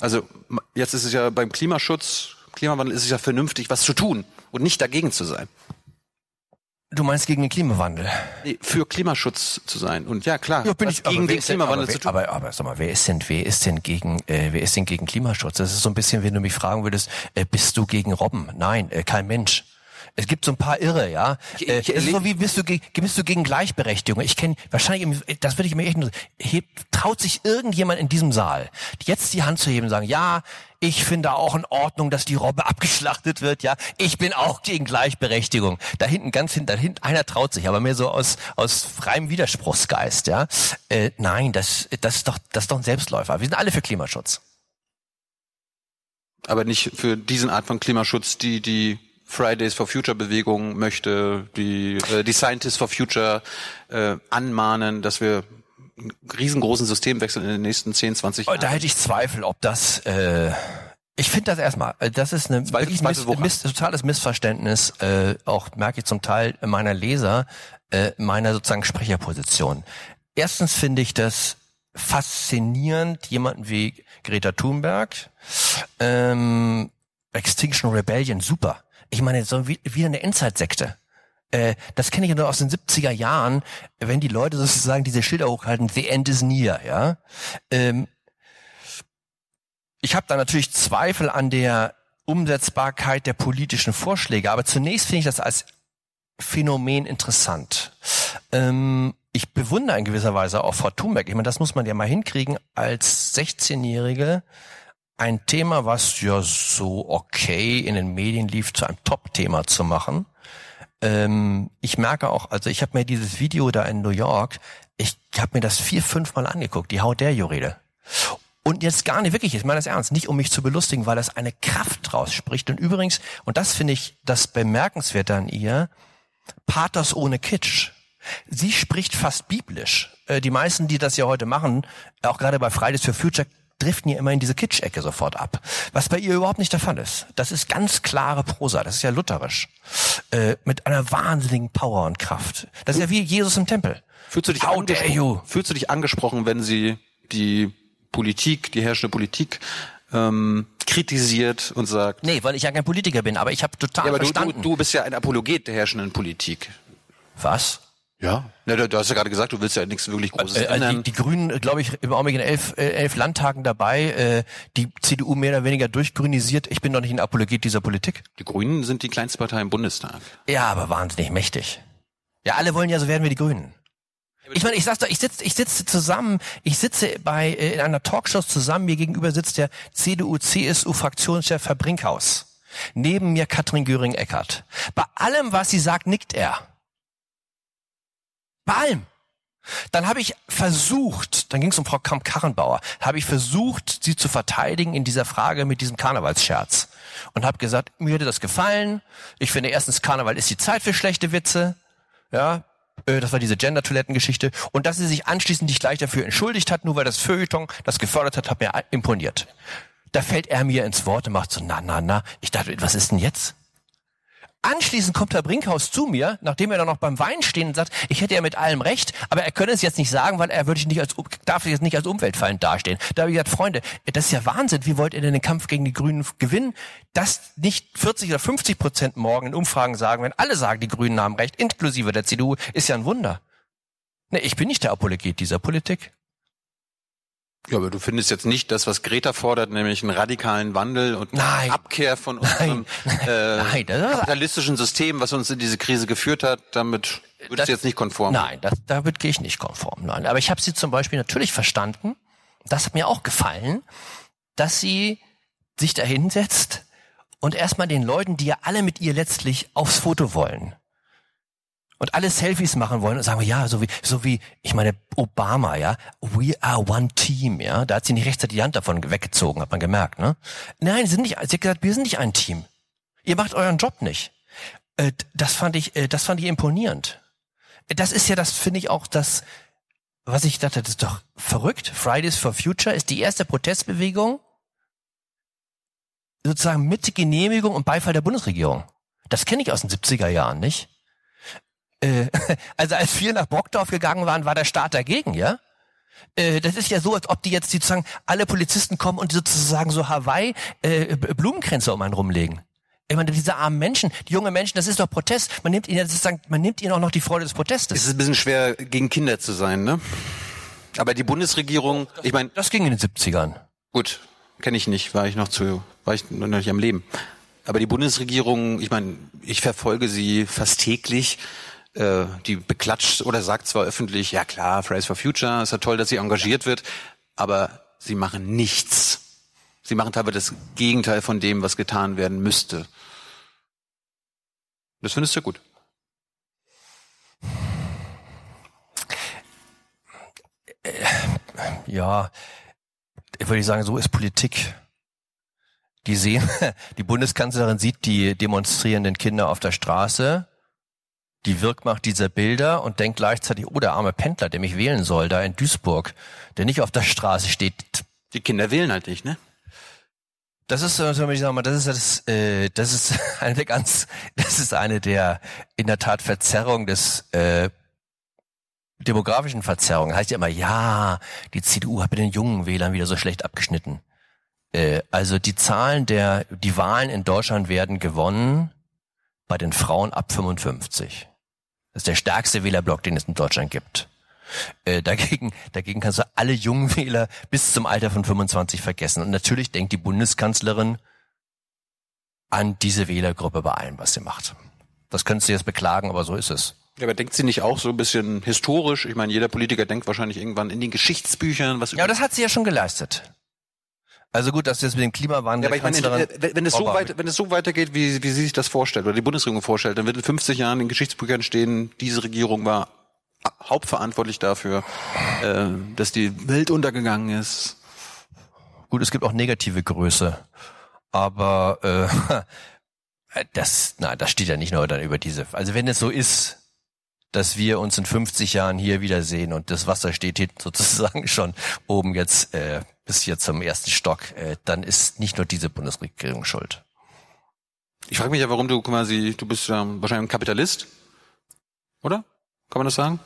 Also jetzt ist es ja beim Klimaschutz, Klimawandel ist es ja vernünftig, was zu tun und nicht dagegen zu sein. du meinst gegen den Klimawandel? Nee, für Klimaschutz zu sein. Und ja, klar, Ja, bin ich, gegen den ist denn- Klimawandel aber, zu tun. Aber, aber sag mal, wer ist denn, wer ist denn gegen, äh, wer ist denn gegen Klimaschutz? Das ist so ein bisschen, wenn du mich fragen würdest, äh, bist du gegen Robben? Nein, äh, kein Mensch. Es gibt so ein paar Irre, ja. Ich- Äh, ich es ist so wie bist du, gegen, bist du gegen Gleichberechtigung? Ich kenne wahrscheinlich, das würde ich mir echt nur, hebt, traut sich irgendjemand in diesem Saal jetzt die Hand zu heben und sagen, ja, ich finde auch in Ordnung, dass die Robbe [LAUGHS] abgeschlachtet wird, ja. Ich bin auch gegen Gleichberechtigung. Da hinten, ganz hinten, da hinten, einer traut sich, aber mehr so aus, aus freiem Widerspruchsgeist, ja. Äh, nein, das, das ist doch, das ist doch ein Selbstläufer. Wir sind alle für Klimaschutz. aber nicht für diesen Art von Klimaschutz, die die Fridays for Future Bewegung möchte, die äh, die Scientists for Future äh, anmahnen, dass wir einen riesengroßen Systemwechsel in den nächsten 10, 20 Oh, Jahren. Da hätte ich Zweifel, ob das. Äh, ich finde das erstmal. äh, Das ist eine Zweifel- wirklich Zweifel miss, miss, totales Missverständnis. Äh, auch merke ich zum Teil meiner Leser äh, meiner sozusagen Sprecherposition. Erstens finde ich das faszinierend, jemanden wie Greta Thunberg, ähm, Extinction Rebellion, super. Ich meine, so wie, wieder eine Endzeitsekte. Äh, das kenne ich ja nur aus den 70er Jahren, wenn die Leute sozusagen diese Schilder hochhalten, the end is near, ja. Ähm, ich habe da natürlich Zweifel an der Umsetzbarkeit der politischen Vorschläge, aber zunächst finde ich das als Phänomen interessant. Ähm, ich bewundere in gewisser Weise auch Frau Thunberg. Ich meine, das muss man ja mal hinkriegen, als 16-Jährige ein Thema, was ja so okay in den Medien lief, zu einem Top-Thema zu machen. Ähm, ich merke auch, also ich habe mir dieses Video da in New York, ich habe mir das vier, fünf Mal angeguckt, die How dare you Rede. Und jetzt gar nicht wirklich, ich meine das ernst, nicht um mich zu belustigen, weil das eine Kraft rausspricht. Und übrigens, und das finde ich das Bemerkenswerte an ihr, Pathos ohne Kitsch. Sie spricht fast biblisch. Äh, Die meisten, die das ja heute machen, auch gerade bei Fridays for Future, driften ja immer in diese Kitsch-Ecke sofort ab. Was bei ihr überhaupt nicht der Fall ist. Das ist ganz klare Prosa, das ist ja lutherisch. Äh, mit einer wahnsinnigen Power und Kraft. Das ist ja wie Jesus im Tempel. Fühlst du dich How angesprochen? Fühlst du dich angesprochen, wenn sie die Politik, die herrschende Politik ähm, kritisiert und sagt, Nee, weil ich ja kein Politiker bin, aber ich habe total ja, aber du, du, verstanden. du bist ja ein Apologet der herrschenden Politik. Was? Ja. Na, du, du hast ja gerade gesagt, du willst ja nichts wirklich Großes Äh, also ändern. die, die Grünen, glaube ich, im Augenblick in elf, äh, elf Landtagen dabei, äh, die CDU mehr oder weniger durchgrünisiert. Ich bin doch nicht ein Apologet dieser Politik. die Grünen sind die kleinste Partei im Bundestag. Ja, aber wahnsinnig mächtig. Ja, alle wollen ja, so werden wir die Grünen. Ich meine, ich sag's doch, ich sitze ich sitze zusammen, ich sitze bei äh, in einer Talkshow zusammen, mir gegenüber sitzt der CDU-CSU-Fraktionschef Herr Brinkhaus. Neben mir Katrin Göring-Eckardt. Bei allem, was sie sagt, nickt er. Bei. Dann habe ich versucht, dann ging es um Frau Kamp-Karrenbauer, habe ich versucht, sie zu verteidigen in dieser Frage mit diesem Karnevalsscherz. Und habe gesagt, mir hätte das gefallen. Ich finde erstens, Karneval ist die Zeit für schlechte Witze. Ja, äh, das war diese Gender-Toiletten-Geschichte. Und dass sie sich anschließend nicht gleich dafür entschuldigt hat, nur weil das Feuilleton das gefördert hat, hat mir imponiert. Da fällt er mir ins Wort und macht so, na, na, na. Ich dachte, was ist denn jetzt? Anschließend kommt Herr Brinkhaus zu mir, nachdem er dann noch beim Wein stehen und sagt, ich hätte ja mit allem recht, aber er könne es jetzt nicht sagen, weil er würde ich nicht als, darf jetzt nicht als umweltfeindend dastehen. Da habe ich gesagt, Freunde, das ist ja Wahnsinn. Wie wollt ihr denn den Kampf gegen die Grünen gewinnen? Dass nicht 40 oder 50 Prozent morgen in Umfragen sagen, wenn alle sagen, die Grünen haben recht, inklusive der CDU, ist ja ein Wunder. Nee, ich bin nicht der Apologet dieser Politik. Ja, aber du findest jetzt nicht das, was Greta fordert, nämlich einen radikalen Wandel und eine Nein. Abkehr von unserem [LAUGHS] Nein. äh, Nein, kapitalistischen System, was uns in diese Krise geführt hat. Damit würdest Das- du jetzt nicht konform. Nein, das, damit gehe ich nicht konform. Nein, aber ich habe sie zum Beispiel natürlich verstanden. Das hat mir auch gefallen, dass sie sich da hinsetzt und erstmal den Leuten, die ja alle mit ihr letztlich aufs Foto wollen und alle Selfies machen wollen und sagen, ja, so wie, so wie, ich meine, Obama, ja, we are one team, ja, da hat sie nicht rechtzeitig die Hand davon weggezogen, hat man gemerkt, ne? Nein, sie sind nicht, sie hat gesagt, wir sind nicht ein Team. Ihr macht euren Job nicht. Äh, das fand ich, äh, das fand ich imponierend. Das ist ja, das finde ich auch das, was ich dachte, das ist doch verrückt. Fridays for Future ist die erste Protestbewegung, sozusagen mit Genehmigung und Beifall der Bundesregierung. Das kenne ich aus den 70er Jahren, nicht? Äh, [LAUGHS] also als wir nach Brockdorf gegangen waren, war der Staat dagegen, ja? Äh, das ist ja so, als ob die jetzt sozusagen alle Polizisten kommen und sozusagen so Hawaii äh, Blumenkränze um einen rumlegen. Ich meine, diese armen Menschen, die jungen Menschen, das ist doch Protest. Man nimmt ihnen sozusagen, man nimmt ihnen auch noch die Freude des Protestes. Es ist ein bisschen schwer, gegen Kinder zu sein, ne? Aber die Bundesregierung, ich meine, das ging in den 70ern. Gut, kenne ich nicht, war ich noch zu, war ich noch nicht am Leben. Aber die Bundesregierung, ich meine, ich verfolge sie fast täglich. Äh, die beklatscht oder sagt zwar öffentlich, ja klar, Fridays for Future, ist ja toll, dass sie engagiert wird, aber sie machen nichts. Sie machen aber das Gegenteil von dem, was getan werden müsste. Das findest du gut. Ja, ich würde sagen, so ist Politik. Die sehen, [LAUGHS] die Bundeskanzlerin sieht die demonstrierenden Kinder auf der Straße, die Wirkmacht dieser Bilder und denkt gleichzeitig, oh, der arme Pendler, der mich wählen soll, da in Duisburg, der nicht auf der Straße steht. Die Kinder wählen halt nicht, ne? Das ist, ich sag mal, das ist das, äh, das ist [LAUGHS] eine der ganz, das ist eine der in der Tat Verzerrung des äh, demografischen Verzerrungen. Heißt ja immer, ja, die CDU hat mit den jungen Wählern wieder so schlecht abgeschnitten. Äh, also die Zahlen der, die Wahlen in Deutschland werden gewonnen bei den Frauen ab 55. Das ist der stärkste Wählerblock, den es in Deutschland gibt. Äh, dagegen, dagegen kannst du alle jungen Wähler bis zum Alter von 25 vergessen. Und natürlich denkt die Bundeskanzlerin an diese Wählergruppe bei allem, was sie macht. Das könntest du jetzt beklagen, aber so ist es. Ja, aber denkt sie nicht auch so ein bisschen historisch? Ich meine, jeder Politiker denkt wahrscheinlich irgendwann in den Geschichtsbüchern, was Ja, aber das hat sie ja schon geleistet. Also gut, dass jetzt mit dem Klimawandel. Ja, aber ich meine, wenn, wenn es so weit, wenn es so weitergeht, wie, wie sie sich das vorstellt oder die Bundesregierung vorstellt, dann wird in 50 Jahren in Geschichtsbüchern stehen, diese Regierung war hauptverantwortlich dafür, äh, dass die Welt untergegangen ist. Gut, es gibt auch negative Größe, aber äh, [LAUGHS] das, na, das steht ja nicht nur dann über diese. Also wenn es so ist, dass wir uns in 50 Jahren hier wiedersehen und das Wasser steht hier [LAUGHS] sozusagen schon oben jetzt äh, bis hier zum ersten Stock, äh, dann ist nicht nur diese Bundesregierung schuld. Ich frage mich ja, warum du quasi, du bist ja wahrscheinlich ein Kapitalist, oder? Kann man das sagen?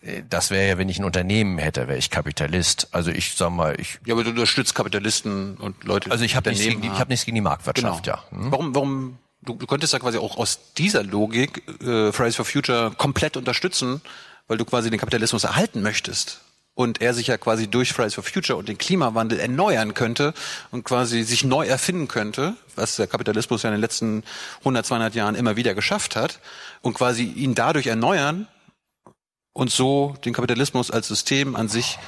Äh, das wäre ja, wenn ich ein Unternehmen hätte, wäre ich Kapitalist. Also ich sag mal, ich. Ja, aber du unterstützt Kapitalisten und Leute. Also ich habe nichts, gegen die, ich hab nichts gegen die Marktwirtschaft, genau. ja. Hm? Warum, warum du, du könntest ja quasi auch aus dieser Logik äh, Fridays for Future komplett unterstützen, weil du quasi den Kapitalismus erhalten möchtest. Und er sich ja quasi durch Fridays for Future und den Klimawandel erneuern könnte und quasi sich neu erfinden könnte, was der Kapitalismus ja in den letzten 100, 200 Jahren immer wieder geschafft hat, und quasi ihn dadurch erneuern und so den Kapitalismus als System an sich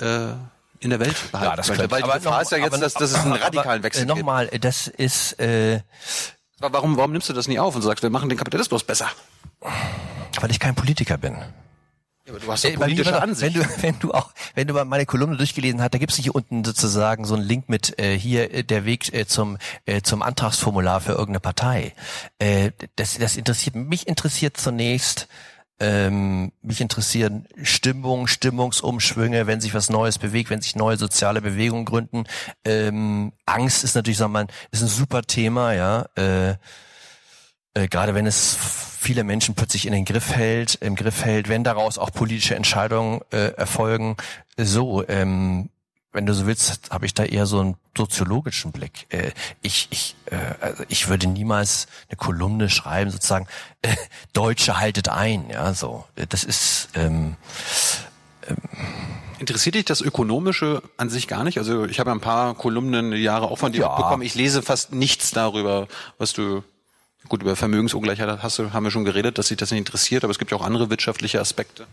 äh, in der Welt behalten ja, das könnte. Weil die Gefahr ist ja jetzt, dass, dass es einen radikalen Wechsel äh, Nochmal, das ist äh, Warum, warum nimmst du das nie auf und sagst, wir machen den Kapitalismus besser? Weil ich kein Politiker bin. Ja, aber du hast doch äh, politische Ansicht. Wenn du, [LAUGHS] wenn du auch, wenn du mal meine Kolumne durchgelesen hast, da gibt's hier unten sozusagen so einen Link mit äh, hier äh, der Weg äh, zum äh, zum Antragsformular für irgendeine Partei. Äh, das, das interessiert mich interessiert zunächst ähm, mich interessieren Stimmung, Stimmungsumschwünge, wenn sich was Neues bewegt, wenn sich neue soziale Bewegungen gründen. Ähm, Angst ist natürlich, sagen wir mal, ist ein super Thema, ja. Äh, äh, Gerade wenn es viele Menschen plötzlich in den Griff hält, im Griff hält, wenn daraus auch politische Entscheidungen äh, erfolgen. So, ähm, wenn du so willst, habe ich da eher so einen soziologischen Blick. Äh, ich, ich, äh, also ich würde niemals eine Kolumne schreiben, sozusagen, äh, Deutsche haltet ein, ja, so. Das ist ähm, ähm Interessiert dich das Ökonomische an sich gar nicht? Also ich habe ein paar Kolumnen Jahre auch von dir ja. bekommen. Ich lese fast nichts darüber, was du gut über Vermögensungleichheit hast du, haben wir schon geredet, dass sich das nicht interessiert, aber es gibt ja auch andere wirtschaftliche Aspekte.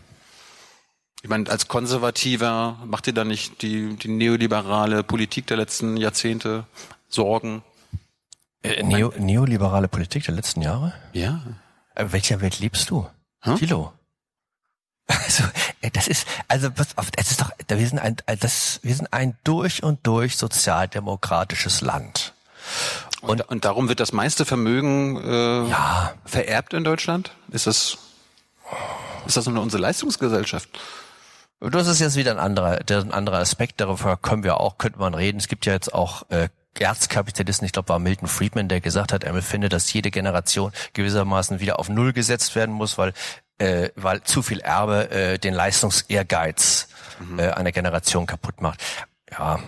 Ich meine, als Konservativer macht dir da nicht die, die neoliberale Politik der letzten Jahrzehnte Sorgen? Äh, Neo, neoliberale Politik der letzten Jahre? Ja. In welcher Welt lebst du? Hm? Thilo. [LAUGHS] Also, äh, das ist, also, es ist doch, wir sind ein, äh, das, wir sind ein durch und durch sozialdemokratisches Land. Und, und darum wird das meiste Vermögen äh, Ja. vererbt in Deutschland? Ist das ist das nur unsere Leistungsgesellschaft? Das ist jetzt wieder ein anderer, der, ein anderer Aspekt. Darüber können wir auch, könnte man reden. Es gibt ja jetzt auch äh, Erzkapitalisten, ich glaube, war Milton Friedman, der gesagt hat, er findet, dass jede Generation gewissermaßen wieder auf Null gesetzt werden muss, weil äh, weil zu viel Erbe äh, den Leistungsehrgeiz äh, einer Generation kaputt macht. Ja.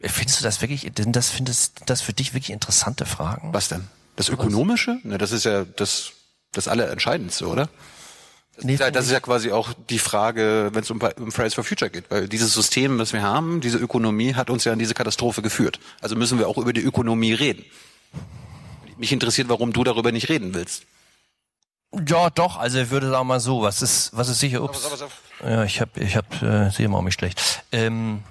Findest du das wirklich, denn das findest das für dich wirklich interessante Fragen? Was denn? Das Ökonomische? Ne, das ist ja das, das Allerentscheidendste, oder? Das, Nee, ist ja, das ist ja quasi auch die Frage, wenn es um, um Fridays for Future geht. Weil dieses System, das wir haben, diese Ökonomie hat uns ja in diese Katastrophe geführt. Also müssen wir auch über die Ökonomie reden. Mich interessiert, warum du darüber nicht reden willst. Ja, doch, also ich würde sagen mal so, was ist, was ist sicher, ups. Ja, ich habe, ich habe, äh, sehe mal mich schlecht. Ähm,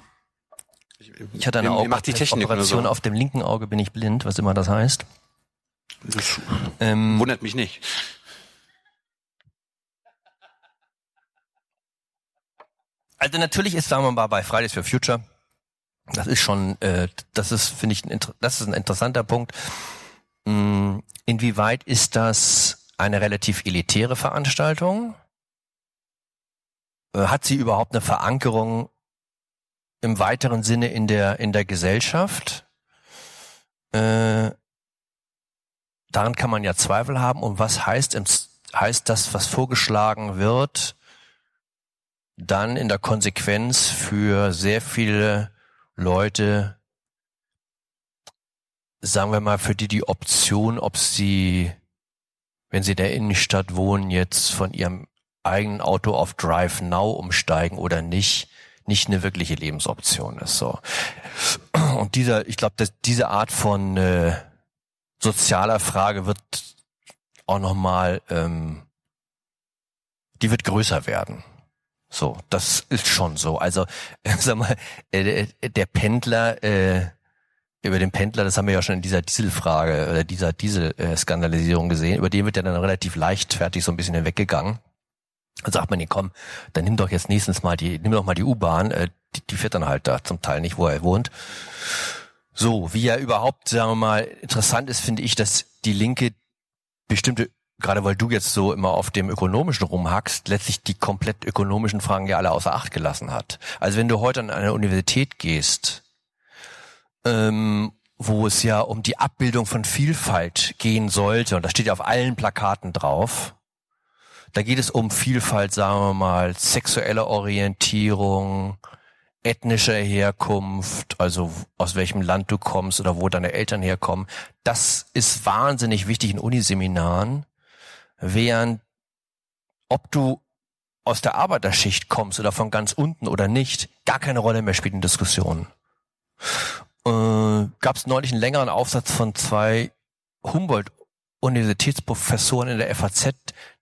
ich hatte eine Mir- mir macht die Technik nur Operation so. auf dem linken Auge bin ich blind, was immer das heißt. Das Ähm, wundert mich nicht. Also natürlich ist, sagen wir mal, bei Fridays for Future, das ist schon, äh, das ist, finde ich, ein, das ist ein interessanter Punkt. Mm, Inwieweit ist das eine relativ elitäre Veranstaltung? Äh, Hat sie überhaupt eine Verankerung im weiteren Sinne in der, in der Gesellschaft? Äh, daran kann man ja Zweifel haben. Und was heißt, heißt das, was vorgeschlagen wird, dann in der Konsequenz für sehr viele Leute, sagen wir mal, für die die Option, ob sie, wenn sie in der Innenstadt wohnen, jetzt von ihrem eigenen Auto auf Drive Now umsteigen oder nicht, nicht eine wirkliche Lebensoption ist. So. Und dieser, ich glaube, diese Art von äh, sozialer Frage wird auch nochmal, ähm, die wird größer werden. So, das ist schon so. Also, [LAUGHS] sag mal, äh, der Pendler, äh, über den Pendler, das haben wir ja schon in dieser Dieselfrage oder dieser Diesel-Skandalisierung gesehen, über den wird ja dann relativ leichtfertig so ein bisschen hinweggegangen. Dann sagt man, nee, komm, dann nimm doch jetzt nächstens mal die, nimm doch mal die U-Bahn, äh, die, die fährt dann halt da zum Teil nicht, wo er wohnt. So, wie ja überhaupt, sagen wir mal, interessant ist, finde ich, dass die Linke bestimmte, gerade weil du jetzt so immer auf dem Ökonomischen rumhackst, letztlich die komplett ökonomischen Fragen ja alle außer Acht gelassen hat. Also wenn du heute an eine Universität gehst, ähm, wo es ja um die Abbildung von Vielfalt gehen sollte, und das steht ja auf allen Plakaten drauf, da geht es um Vielfalt, sagen wir mal, sexuelle Orientierung, ethnischer Herkunft, also aus welchem Land du kommst oder wo deine Eltern herkommen. Das ist wahnsinnig wichtig in Uniseminaren, während ob du aus der Arbeiterschicht kommst oder von ganz unten oder nicht, gar keine Rolle mehr spielt in Diskussionen. Äh, Gab es neulich einen längeren Aufsatz von zwei Humboldt-Universitätsprofessoren in der FAZ,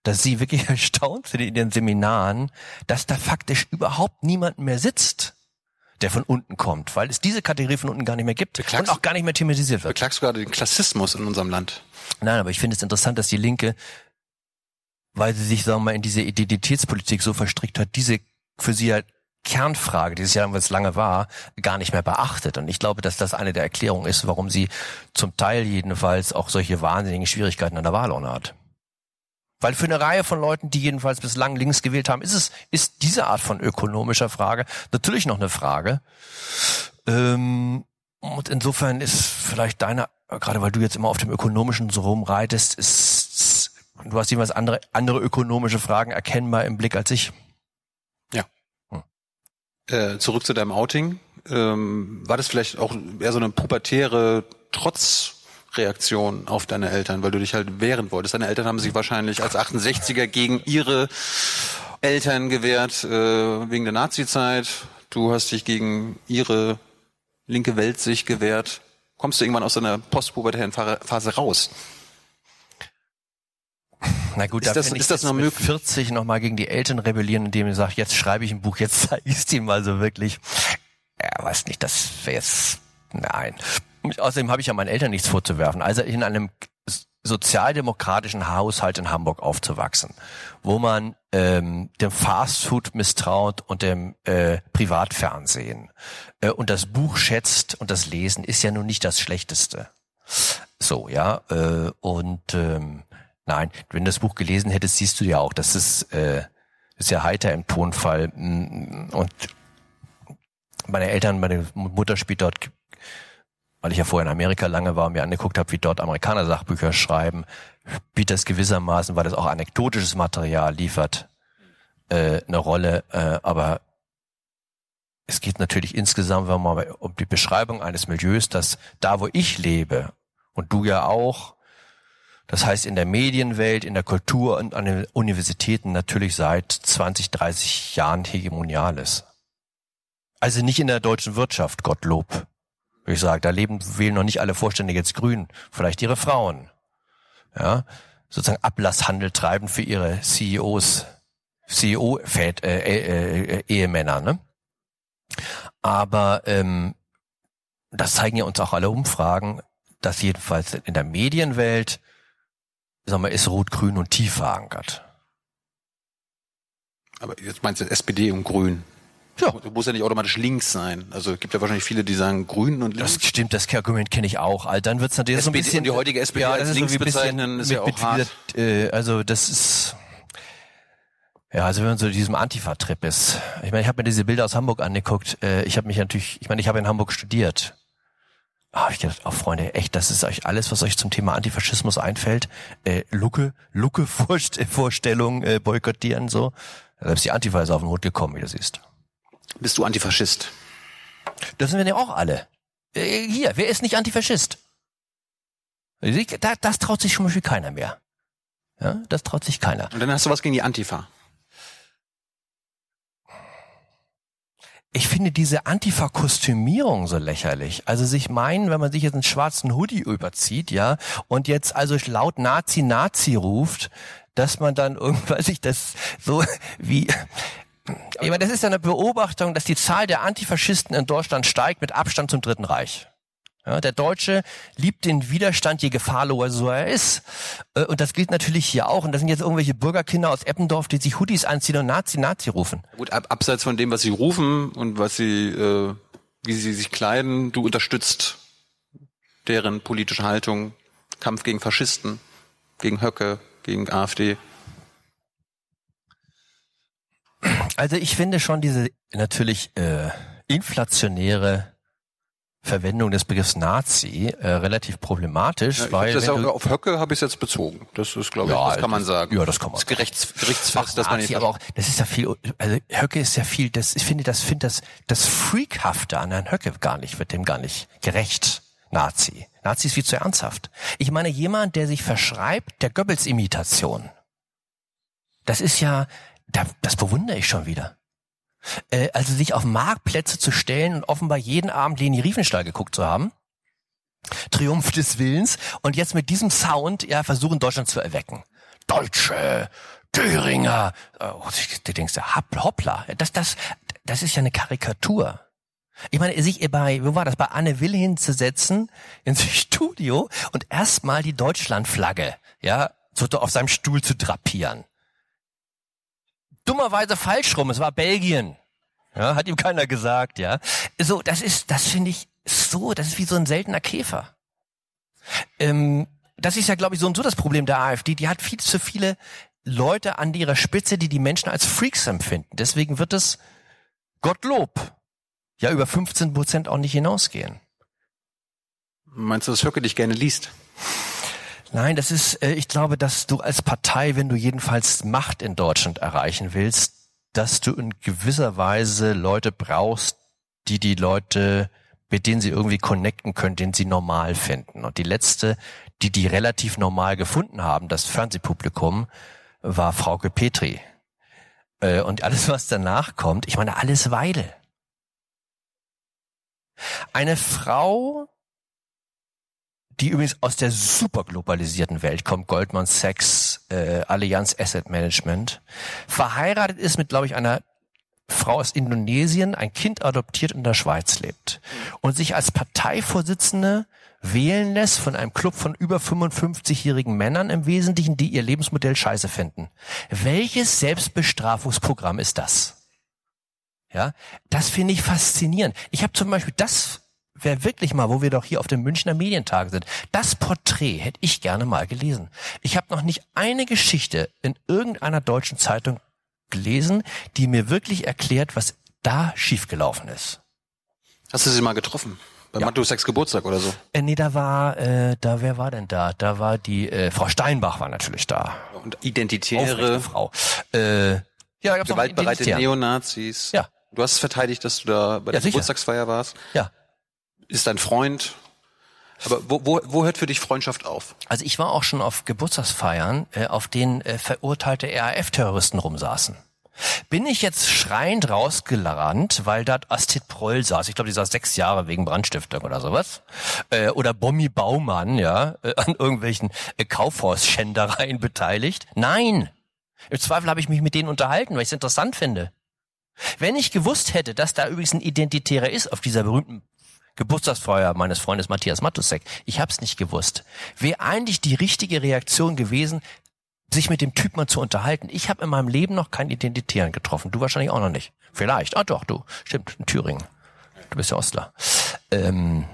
dass sie wirklich [LAUGHS] erstaunt sind in den Seminaren, dass da faktisch überhaupt niemand mehr sitzt, der von unten kommt, weil es diese Kategorie von unten gar nicht mehr gibt Beklagst- und auch gar nicht mehr thematisiert wird. Beklagst du gerade den Klassismus in unserem Land? Nein, aber ich finde es interessant, dass die Linke, weil sie sich, sagen wir mal, in diese Identitätspolitik so verstrickt hat, diese für sie ja Kernfrage, die es ja was lange war, gar nicht mehr beachtet. Und ich glaube, dass das eine der Erklärungen ist, warum sie zum Teil jedenfalls auch solche wahnsinnigen Schwierigkeiten an der Wahlurne hat. Weil für eine Reihe von Leuten, die jedenfalls bislang links gewählt haben, ist es, ist diese Art von ökonomischer Frage natürlich noch eine Frage. Ähm, und insofern ist vielleicht deine, gerade weil du jetzt immer auf dem Ökonomischen so rumreitest, ist, du hast jeweils andere, andere ökonomische Fragen erkennbar im Blick als ich. Äh, zurück zu deinem Outing. Ähm, war das vielleicht auch eher so eine pubertäre Trotzreaktion auf deine Eltern, weil du dich halt wehren wolltest? Deine Eltern haben sich wahrscheinlich als 68er gegen ihre Eltern gewehrt, äh, wegen der Nazizeit. Du hast dich gegen ihre linke Weltsicht gewehrt. Kommst du irgendwann aus deiner postpubertären Phase raus? Na gut, Ist da das- ist das noch möglich? 40 nochmal gegen die Eltern rebellieren, indem ich sage, jetzt schreibe ich ein Buch, jetzt [LAUGHS] zeige ich es dir mal so wirklich. Ja, weiß nicht, das wäre jetzt, nein. Außerdem habe ich ja meinen Eltern nichts vorzuwerfen. Also in einem sozialdemokratischen Haushalt in Hamburg aufzuwachsen, wo man ähm, dem Fastfood misstraut und dem äh, Privatfernsehen äh, und das Buch schätzt und das Lesen ist ja nun nicht das Schlechteste. So, ja. Äh, und ähm, nein, wenn du das Buch gelesen hättest, siehst du ja auch, das ist, äh, ist ja heiter im Tonfall. mm, Und meine Eltern, meine Mutter spielt dort, weil ich ja vorher in Amerika lange war und mir angeguckt habe, wie dort Amerikaner Sachbücher schreiben, spielt das gewissermaßen, weil das auch anekdotisches Material liefert, äh, eine Rolle. Äh, aber es geht natürlich insgesamt wenn man um die Beschreibung eines Milieus, dass da, wo ich lebe, und du ja auch, das heißt in der Medienwelt, in der Kultur und an den Universitäten natürlich seit 20, 30 Jahren hegemonial ist. Also nicht in der deutschen Wirtschaft, Gottlob. Würde ich sagen, da leben, wählen noch nicht alle Vorstände jetzt grün. Vielleicht ihre Frauen. Ja, sozusagen Ablasshandel treiben für ihre CEOs, CEO-Ehemänner, äh, äh, Ehemänner, ne? Aber ähm, das zeigen ja uns auch alle Umfragen, dass jedenfalls in der Medienwelt, sagen wir, ist Rot-Grün und tief verankert. Aber jetzt meinst du SPD und Grün. Ja. Du musst ja nicht automatisch links sein. Also es gibt ja wahrscheinlich viele, die sagen Grün und links. Das stimmt, das Argument kenne ich auch. Also dann wird's natürlich so ein SPD bisschen die heutige SPD als das ist links bisschen bezeichnen, ist ja mit- auch mit hart. wieder, äh, also das ist ja, also wenn man so in diesem Antifa-Trip ist. Ich meine, ich habe mir diese Bilder aus Hamburg angeguckt. Äh, ich habe mich natürlich, ich meine, ich habe in Hamburg studiert. Ah, hab ich gedacht, oh Freunde, echt, das ist euch alles, was euch zum Thema Antifaschismus einfällt. Äh, Lucke, Lucke [LAUGHS] Vorst Vorstellung äh, boykottieren so. Selbst die Antifa ist auf den Hut gekommen, wie du siehst. Bist du Antifaschist? Das sind wir ja auch alle. Äh, hier, wer ist nicht Antifaschist? Da, das traut sich zum Beispiel keiner mehr. Ja, das traut sich keiner. Und dann hast du was gegen die Antifa. Ich finde diese Antifa-Kostümierung so lächerlich. Also sich meinen, wenn man sich jetzt einen schwarzen Hoodie überzieht, ja, und jetzt also laut Nazi Nazi ruft, dass man dann irgendwas [LAUGHS] sich das so wie ich meine, das ist ja eine Beobachtung, dass die Zahl der Antifaschisten in Deutschland steigt mit Abstand zum Dritten Reich. Ja, der Deutsche liebt den Widerstand, je gefahrloser so er ist. Äh, Und das gilt natürlich hier auch. Und das sind jetzt irgendwelche Bürgerkinder aus Eppendorf, die sich Hoodies anziehen und Nazi, Nazi rufen. Gut, ab, abseits von dem, was sie rufen und was sie, äh, wie sie sich kleiden, du unterstützt deren politische Haltung, Kampf gegen Faschisten, gegen Höcke, gegen AfD. Also ich finde schon diese natürlich äh, inflationäre Verwendung des Begriffs Nazi äh, relativ problematisch, Ja, ich weil das auch auf Höcke habe ich jetzt bezogen. Das ist, glaube ich, Ja, das kann man sagen. ja, das kann man Das ist gerechts, gerichtsfest, dass man nicht aber auch, das ist ja viel, also Höcke ist ja viel, das, ich finde, das, finde das, das Freakhafte an Herrn Höcke gar nicht, wird dem gar nicht gerecht. Nazi. Nazi ist viel zu ernsthaft. Ich meine, jemand, der sich verschreibt der Goebbels-Imitation. Das ist ja, da, das bewundere ich schon wieder. Äh, also sich auf Marktplätze zu stellen und offenbar jeden Abend Leni Riefenstahl geguckt zu haben. Triumph des Willens und jetzt mit diesem Sound ja versuchen Deutschland zu erwecken. Deutsche, Thüringer, oh, du denkst ja, hopp- hoppla, das, das, das ist ja eine Karikatur. Ich meine, sich bei, wo war das, bei Anne Will hinzusetzen ins Studio und erstmal die Deutschlandflagge, ja, so auf seinem Stuhl zu drapieren. Dummerweise falsch rum, es war Belgien. Ja, hat ihm keiner gesagt, ja. So, das ist, das finde ich so, das ist wie so ein seltener Käfer. Ähm, das ist ja, glaube ich, so und so das Problem der AfD. Die hat viel zu viele Leute an ihrer Spitze, die die Menschen als Freaks empfinden. Deswegen wird es Gottlob ja über 15 Prozent auch nicht hinausgehen. Meinst du, dass Höcke dich gerne liest? Nein, das ist, äh, ich glaube, dass du als Partei, wenn du jedenfalls Macht in Deutschland erreichen willst, dass du in gewisser Weise Leute brauchst, die die Leute, mit denen sie irgendwie connecten können, den sie normal finden. Und die letzte, die die relativ normal gefunden haben, das Fernsehpublikum, war Frauke Petri. Äh, Und alles, was danach kommt, ich meine, alles Weidel. Eine Frau, die übrigens aus der superglobalisierten Welt kommt, Goldman Sachs, äh, Allianz Asset Management, verheiratet ist mit, glaube ich, einer Frau aus Indonesien, ein Kind adoptiert und in der Schweiz lebt und sich als Parteivorsitzende wählen lässt von einem Club von über 55-jährigen Männern im Wesentlichen, die ihr Lebensmodell scheiße finden. Welches Selbstbestrafungsprogramm ist das? Ja, das finde ich faszinierend. Ich habe zum Beispiel das wäre wirklich mal, wo wir doch hier auf dem Münchner Medientag sind. Das Porträt hätte ich gerne mal gelesen. Ich habe noch nicht eine Geschichte in irgendeiner deutschen Zeitung gelesen, die mir wirklich erklärt, was da schiefgelaufen ist. Hast du sie mal getroffen? Bei Ja. Sechs Geburtstag oder so? Äh, nee, da war, äh, da wer war denn da? Da war die äh, Frau Steinbach war natürlich da. Und Aufrechte Identitäre, Frau. Äh, ja, gab's gewaltbereite. Neonazis. Ja. Du hast es verteidigt, dass du da bei der Ja, sicher. Geburtstagsfeier warst. Ja. Ist dein Freund. Aber wo, wo, wo hört für dich Freundschaft auf? Also ich war auch schon auf Geburtstagsfeiern, äh, auf denen äh, verurteilte RAF-Terroristen rumsaßen. Bin ich jetzt schreiend rausgerannt, weil da Astrid Proll saß. Ich glaube, die saß sechs Jahre wegen Brandstiftung oder sowas. Äh, oder Bommi Baumann, ja, äh, an irgendwelchen äh, Kaufhausschändereien beteiligt. Nein! Im Zweifel habe ich mich mit denen unterhalten, weil ich es interessant finde. Wenn ich gewusst hätte, dass da übrigens ein Identitärer ist auf dieser berühmten Geburtstagsfeier meines Freundes Matthias Matusek, ich hab's nicht gewusst, wäre eigentlich die richtige Reaktion gewesen, sich mit dem Typ mal zu unterhalten. Ich habe in meinem Leben noch keinen Identitären getroffen. Du wahrscheinlich auch noch nicht. Vielleicht. Ah doch, du. Stimmt, in Thüringen. Du bist ja Ostler. Ähm,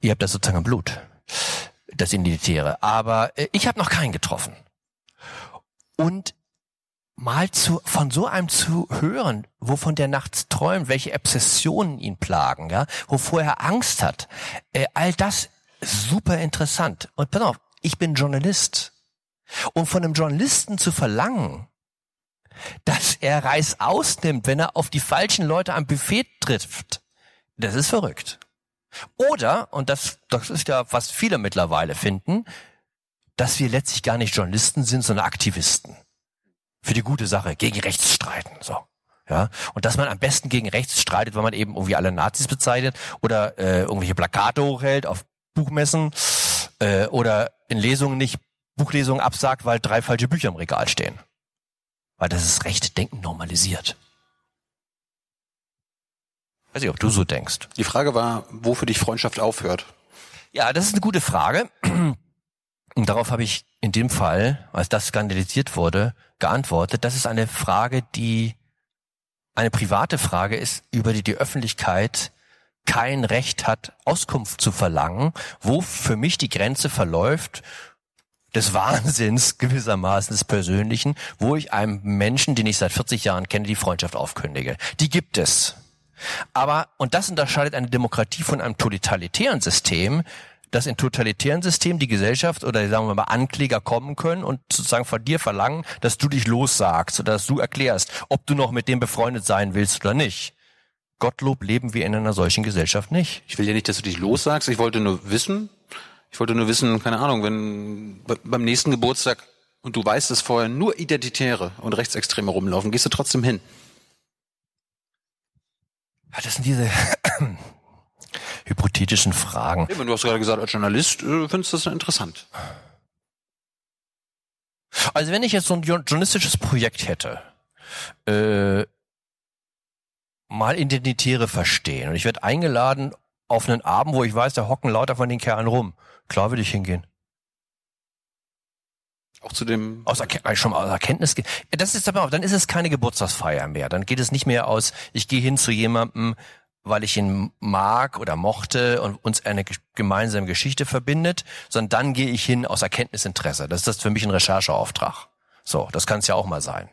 ihr habt das sozusagen im Blut. Das Identitäre. Aber äh, ich habe noch keinen getroffen. Und mal zu, von so einem zu hören, wovon der nachts träumt, welche Obsessionen ihn plagen, ja, wovor er Angst hat, äh, all das super interessant. Und pass auf, ich bin Journalist. Und von einem Journalisten zu verlangen, dass er Reis ausnimmt, wenn er auf die falschen Leute am Buffet trifft, das ist verrückt. Oder, und das, das ist ja, was viele mittlerweile finden, dass wir letztlich gar nicht Journalisten sind, sondern Aktivisten. Für die gute Sache, gegen rechts streiten, so. Ja, und dass man am besten gegen rechts streitet, weil man eben irgendwie alle Nazis bezeichnet oder äh, irgendwelche Plakate hochhält auf Buchmessen äh, oder in Lesungen nicht Buchlesungen absagt, weil drei falsche Bücher im Regal stehen. Weil das ist rechte Denken normalisiert. Weiß nicht, ob du so denkst. Die Frage war, wo für dich Freundschaft aufhört. Ja, das ist eine gute Frage. Und darauf habe ich in dem Fall, als das skandalisiert wurde, geantwortet. Das ist eine Frage, die eine private Frage ist, über die die Öffentlichkeit kein Recht hat, Auskunft zu verlangen, wo für mich die Grenze verläuft des Wahnsinns [LAUGHS] gewissermaßen des Persönlichen, wo ich einem Menschen, den ich seit 40 Jahren kenne, die Freundschaft aufkündige. Die gibt es. Aber, und das unterscheidet eine Demokratie von einem totalitären System, dass in totalitären Systemen die Gesellschaft oder sagen wir mal Ankläger kommen können und sozusagen von dir verlangen, dass du dich lossagst oder dass du erklärst, ob du noch mit dem befreundet sein willst oder nicht. Gottlob leben wir in einer solchen Gesellschaft nicht. Ich will ja nicht, dass du dich lossagst. Ich wollte nur wissen, ich wollte nur wissen, keine Ahnung, wenn be- beim nächsten Geburtstag und du weißt, dass vorher nur Identitäre und Rechtsextreme rumlaufen, gehst du trotzdem hin. Ja, Das sind diese hypothetischen Fragen. Eben, du hast gerade gesagt, als Journalist äh, findest du das interessant. Also wenn ich jetzt so ein jo- journalistisches Projekt hätte, äh, mal Identitäre verstehen und ich werde eingeladen auf einen Abend, wo ich weiß, da hocken lauter von den Kerlen rum. Klar würde ich hingehen. Auch zu dem Aus Erken weil ich schon aus Erkenntnis. ge- Das ist aber, dann ist es keine Geburtstagsfeier mehr. Dann geht es nicht mehr aus, ich gehe hin zu jemandem, weil ich ihn mag oder mochte und uns eine ge- gemeinsame Geschichte verbindet, sondern dann gehe ich hin aus Erkenntnisinteresse. Das ist das für mich ein Rechercheauftrag. So, das kann es ja auch mal sein.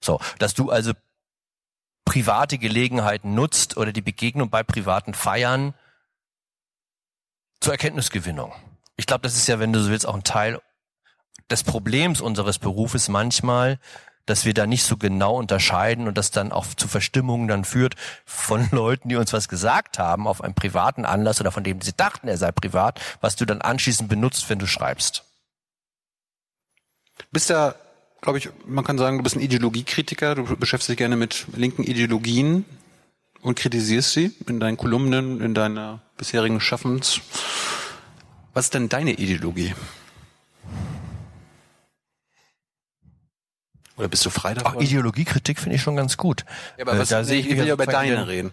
So, dass du also private Gelegenheiten nutzt oder die Begegnung bei privaten Feiern zur Erkenntnisgewinnung. Ich glaube, das ist ja, wenn du so willst, auch ein Teil des Problems unseres Berufes manchmal, dass wir da nicht so genau unterscheiden und das dann auch zu Verstimmungen dann führt von [LAUGHS] Leuten, die uns was gesagt haben auf einem privaten Anlass oder von dem sie dachten, er sei privat, was du dann anschließend benutzt, wenn du schreibst. bist ja, glaube ich, man kann sagen, du bist ein Ideologiekritiker, du beschäftigst dich gerne mit linken Ideologien und kritisierst sie in deinen Kolumnen, in deiner bisherigen Schaffensarbeit. Was ist denn deine Ideologie? Oder bist du frei Auch davon? Ideologiekritik finde ich schon ganz gut. Ja, aber Äh, was, da nee, sehe ich mich will ja über deine den- reden.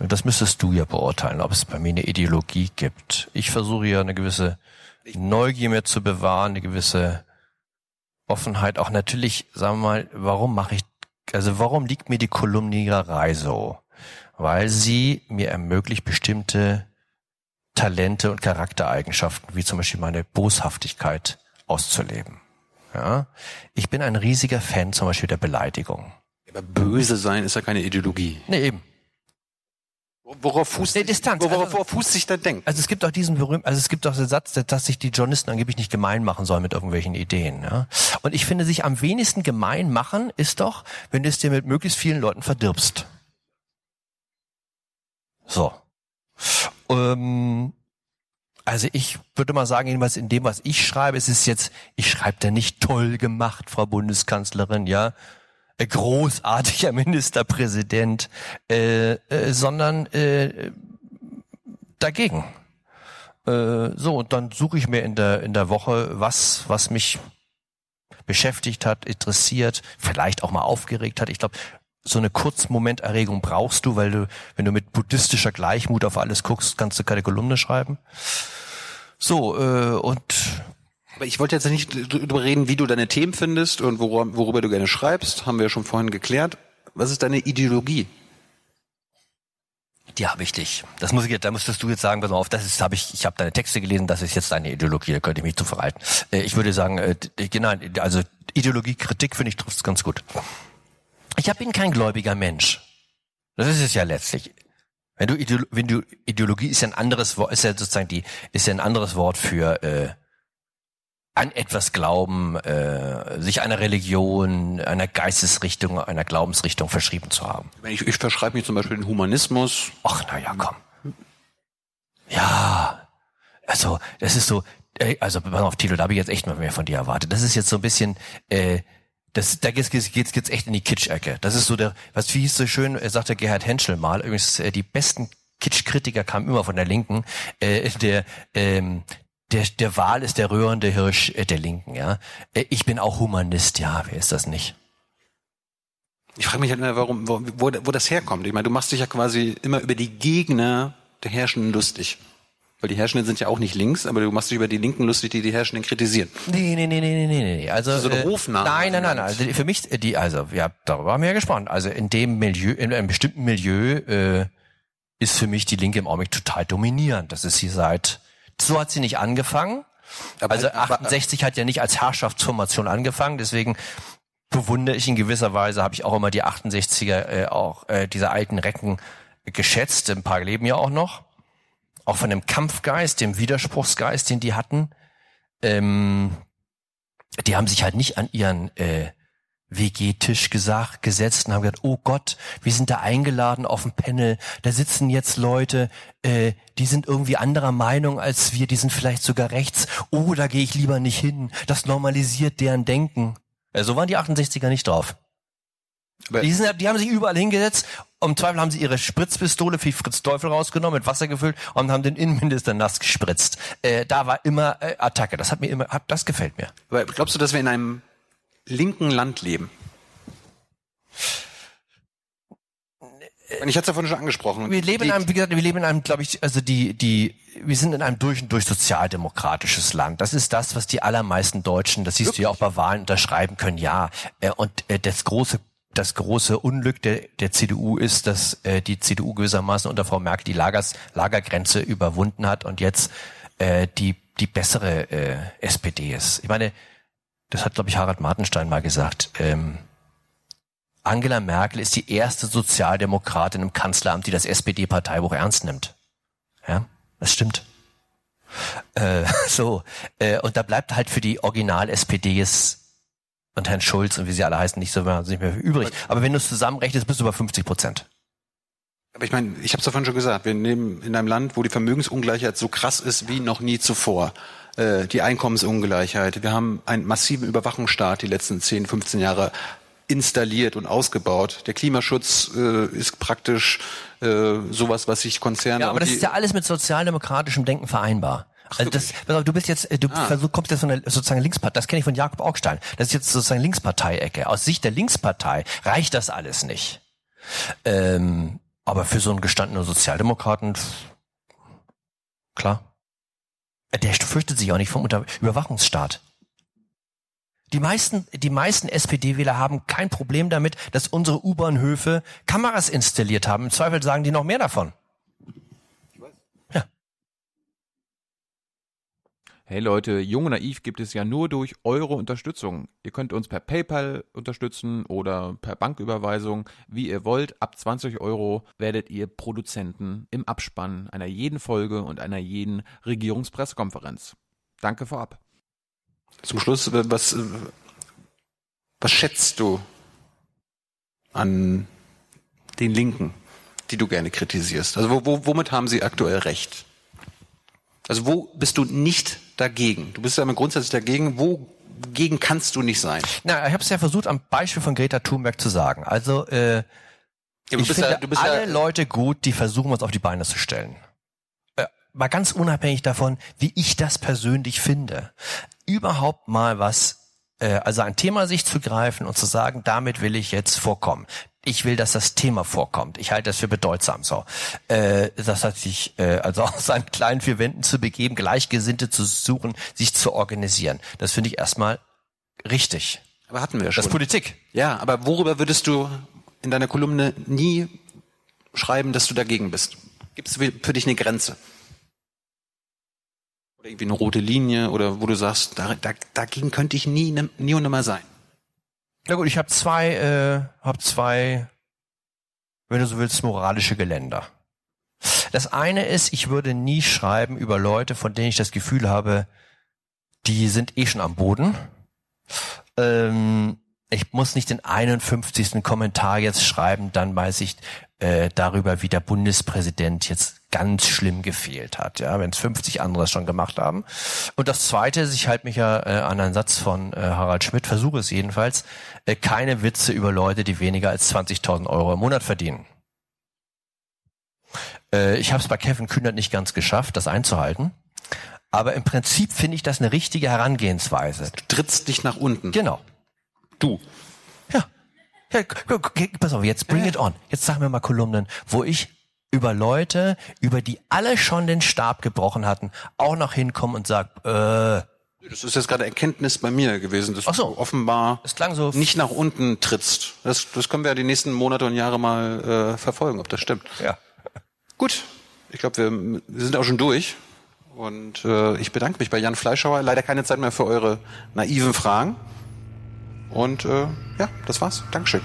Das müsstest du ja beurteilen, ob es bei mir eine Ideologie gibt. Ich versuche ja eine gewisse Neugier mir zu bewahren, eine gewisse Offenheit. Auch natürlich, sagen wir mal, warum mache ich, also warum liegt mir die Kolumniererei so? Weil sie mir ermöglicht, bestimmte Talente und Charaktereigenschaften, wie zum Beispiel meine Boshaftigkeit, auszuleben. Ja? Ich bin ein riesiger Fan zum Beispiel der Beleidigung. Aber böse sein ist ja keine Ideologie. Nee, eben. Worauf fußt, Nee, Distanz, worauf, also- worauf fußt sich dein Denken? Also es gibt auch diesen berühmten, also es gibt auch den Satz, dass sich die Journalisten angeblich nicht gemein machen sollen mit irgendwelchen Ideen. Ja? Und ich finde, sich am wenigsten gemein machen ist doch, wenn du es dir mit möglichst vielen Leuten verdirbst. So. Ähm, also ich würde mal sagen, jedenfalls in dem, was ich schreibe, es ist jetzt, ich schreibe da nicht toll gemacht, Frau Bundeskanzlerin, ja, äh, großartiger [LAUGHS] Ministerpräsident, äh, äh, sondern äh, dagegen. Äh, so, und dann suche ich mir in der, in der Woche was, was mich beschäftigt hat, interessiert, vielleicht auch mal aufgeregt hat. Ich glaube, so eine Kurzmomenterregung brauchst du, weil du, wenn du mit buddhistischer Gleichmut auf alles guckst, kannst du keine Kolumne schreiben. So, äh, und Aber ich wollte jetzt nicht darüber reden, wie du deine Themen findest und worüber, worüber du gerne schreibst. Haben wir ja schon vorhin geklärt. Was ist deine Ideologie? die habe ich dich. Das muss ich jetzt, da musstest du jetzt sagen, pass mal auf, das ist, habe ich, ich habe deine Texte gelesen, das ist jetzt deine Ideologie, da könnte ich mich zu verhalten. Äh, ich würde sagen, äh, d- genau, also Ideologiekritik finde ich trifft ganz gut. Ich hab- bin kein gläubiger Mensch. Das ist es ja letztlich. Wenn du, Ideolo wenn du Ideologie ist ja ein anderes Wort, ist ja sozusagen die, ist ja ein anderes Wort für äh, an etwas glauben, äh, sich einer Religion, einer Geistesrichtung, einer Glaubensrichtung verschrieben zu haben. Ich, ich verschreibe mich zum Beispiel den Humanismus. Ach, na ja, komm. Ja, also das ist so, also pass auf, Tilo, da habe ich jetzt echt mal mehr von dir erwartet. Das ist jetzt so ein bisschen, äh, das, da geht's, geht's, geht's echt in die Kitsch-Ecke. Das ist so der, was wie hieß so schön, äh, sagte Gerhard Henschel mal, übrigens äh, die besten Kitsch-Kritiker kamen immer von der Linken, äh, der, ähm, der, der Wahl ist der rührende Hirsch äh, der Linken, ja. Äh, ich bin auch Humanist, ja, wer ist das nicht? Ich frage mich halt immer, warum, wo, wo, wo das herkommt. Ich meine, du machst dich ja quasi immer über die Gegner der Herrschenden lustig. Weil die Herrschenden sind ja auch nicht links, aber du machst dich über die Linken lustig, die die Herrschenden kritisieren. Nee, nee, nee, nee, nee, nee, nee. Also So eine äh, Rufname. Nein, nein, nein, nein. Also für mich äh, die also ja, darüber haben wir ja gesprochen. Also in dem Milieu in einem bestimmten Milieu äh, ist für mich die Linke im Augenblick total dominierend. Das ist sie seit so hat sie nicht angefangen. Aber, Also aber, 68 hat ja nicht als Herrschaftsformation angefangen, deswegen bewundere ich in gewisser Weise, habe ich auch immer die 68er äh, auch äh, diese alten Recken geschätzt, ein paar leben ja auch noch. Auch von dem Kampfgeist, dem Widerspruchsgeist, den die hatten. Ähm, die haben sich halt nicht an ihren äh, WG-Tisch gesagt, gesetzt und haben gesagt, oh Gott, wir sind da eingeladen auf dem Panel, da sitzen jetzt Leute, äh, die sind irgendwie anderer Meinung als wir, die sind vielleicht sogar rechts, oh, da gehe ich lieber nicht hin, das normalisiert deren Denken. Äh, so waren die 68er nicht drauf. Aber- die, sind, die haben sich überall hingesetzt, im Zweifel haben sie ihre Spritzpistole für Fritz Teufel rausgenommen, mit Wasser gefüllt und haben den Innenminister nass gespritzt. Äh, da war immer äh, Attacke, das hat mir immer, hat, das gefällt mir. aber glaubst du, dass wir in einem linken Land leben? Und ich hatte es ja vorhin schon angesprochen. Wir leben in einem, wie gesagt, wir leben in einem, glaube ich, also die, die, wir sind in einem durch und durch sozialdemokratisches Land. Das ist das, was die allermeisten Deutschen, das siehst du ja auch bei Wahlen unterschreiben können, ja. Äh, Und äh, das große, das große Unglück der, der CDU ist, dass äh, die CDU gewissermaßen unter Frau Merkel die Lagers, Lagergrenze überwunden hat und jetzt äh, die, die bessere äh, SPD ist. Ich meine, das hat, glaube ich, Harald Martenstein mal gesagt. Ähm, Angela Merkel ist die erste Sozialdemokratin im Kanzleramt, die das SPD-Parteibuch ernst nimmt. Ja, das stimmt. Äh, [LAUGHS] so, äh, und da bleibt halt für die Original-SPDs und Herrn Schulz und wie sie alle heißen nicht so nicht mehr übrig. Aber wenn du es zusammenrechnest, bist du über 50 Prozent. Aber ich meine, ich habe es ja vorhin schon gesagt, wir leben in einem Land, wo die Vermögensungleichheit so krass ist wie noch nie zuvor. Äh, die Einkommensungleichheit. Wir haben einen massiven Überwachungsstaat die letzten 10, 15 Jahre. installiert und ausgebaut. Der Klimaschutz äh, ist praktisch äh, sowas, was sich Konzerne Ja, aber das ist ja alles mit sozialdemokratischem Denken vereinbar. Also das, pass auf, du bist jetzt, äh, du Ah. kommst jetzt von der sozusagen Linkspartei, das kenne ich von Jakob Augstein. Das ist jetzt sozusagen Linkspartei-Ecke. Aus Sicht der Linkspartei reicht das alles nicht. Ähm, aber für so einen gestandenen Sozialdemokraten, klar. Der fürchtet sich auch nicht vom Unter Überwachungsstaat. Die meisten, die meisten SPD-Wähler haben kein Problem damit, dass unsere U-Bahnhöfe Kameras installiert haben. Im Zweifel sagen die noch mehr davon. Hey Leute, Jung und Naiv gibt es ja nur durch eure Unterstützung. Ihr könnt uns per PayPal unterstützen oder per Banküberweisung, wie ihr wollt. Ab 20 Euro werdet ihr Produzenten im Abspann einer jeden Folge und einer jeden Regierungspressekonferenz. Danke vorab. zum Schluss, äh, was, äh, was schätzt du an den Linken, die du gerne kritisierst? Also wo, wo, womit haben sie aktuell recht? Also wo bist du nicht dagegen? Du bist ja immer grundsätzlich dagegen. Wogegen kannst du nicht sein? Na, ich habe es ja versucht, am Beispiel von Greta Thunberg zu sagen. Also äh, Ja, ich finde ja, alle ja, Leute gut, die versuchen, was auf die Beine zu stellen. Äh, mal ganz unabhängig davon, wie ich das persönlich finde. Überhaupt mal was, also ein Thema sich zu greifen und zu sagen, damit will ich jetzt vorkommen. Ich will, dass das Thema vorkommt. Ich halte das für bedeutsam. So, äh, das hat sich äh, also [LAUGHS] aus seinen kleinen vier Wänden zu begeben, Gleichgesinnte zu suchen, sich zu organisieren. Das finde ich erstmal richtig. aber hatten wir ja Das schon. ist Politik. Ja, aber worüber würdest du in deiner Kolumne nie schreiben, dass du dagegen bist? Gibt es für dich eine Grenze? Oder irgendwie eine rote Linie oder wo du sagst, da, da, dagegen könnte ich nie, ne- nie und nimmer sein. Na gut, ich habe zwei, äh, hab zwei, wenn du so willst, moralische Geländer. Das eine ist, ich würde nie schreiben über Leute, von denen ich das Gefühl habe, die sind eh schon am Boden. Ähm, ich muss nicht den 51. Kommentar jetzt schreiben, dann weiß ich äh, darüber, wie der Bundespräsident jetzt ganz schlimm gefehlt hat, ja, wenn es 50 andere es schon gemacht haben. Und das Zweite ist, ich halte mich ja äh, an einen Satz von äh, Harald Schmidt, versuche es jedenfalls, äh, keine Witze über Leute, die weniger als 20.000 Euro im Monat verdienen. Äh, ich habe es bei Kevin Kühnert nicht ganz geschafft, das einzuhalten. Aber im Prinzip finde ich das eine richtige Herangehensweise. Du trittst dich nach unten. Genau. Du. Ja. ja pass auf, jetzt bring it on. Jetzt sag mir mal Kolumnen, wo ich über Leute, über die alle schon den Stab gebrochen hatten, auch noch hinkomme und sag, äh, Das ist jetzt gerade Erkenntnis bei mir gewesen, dass Ach so. du offenbar so. nicht nach unten trittst. Das, das können wir ja die nächsten Monate und Jahre mal äh, verfolgen, ob das stimmt. Ja. Gut, ich glaube, wir, wir sind auch schon durch. Und äh, ich bedanke mich bei Jan Fleischhauer. Leider keine Zeit mehr für eure naiven Fragen. Und äh, ja, das war's. Dankeschön.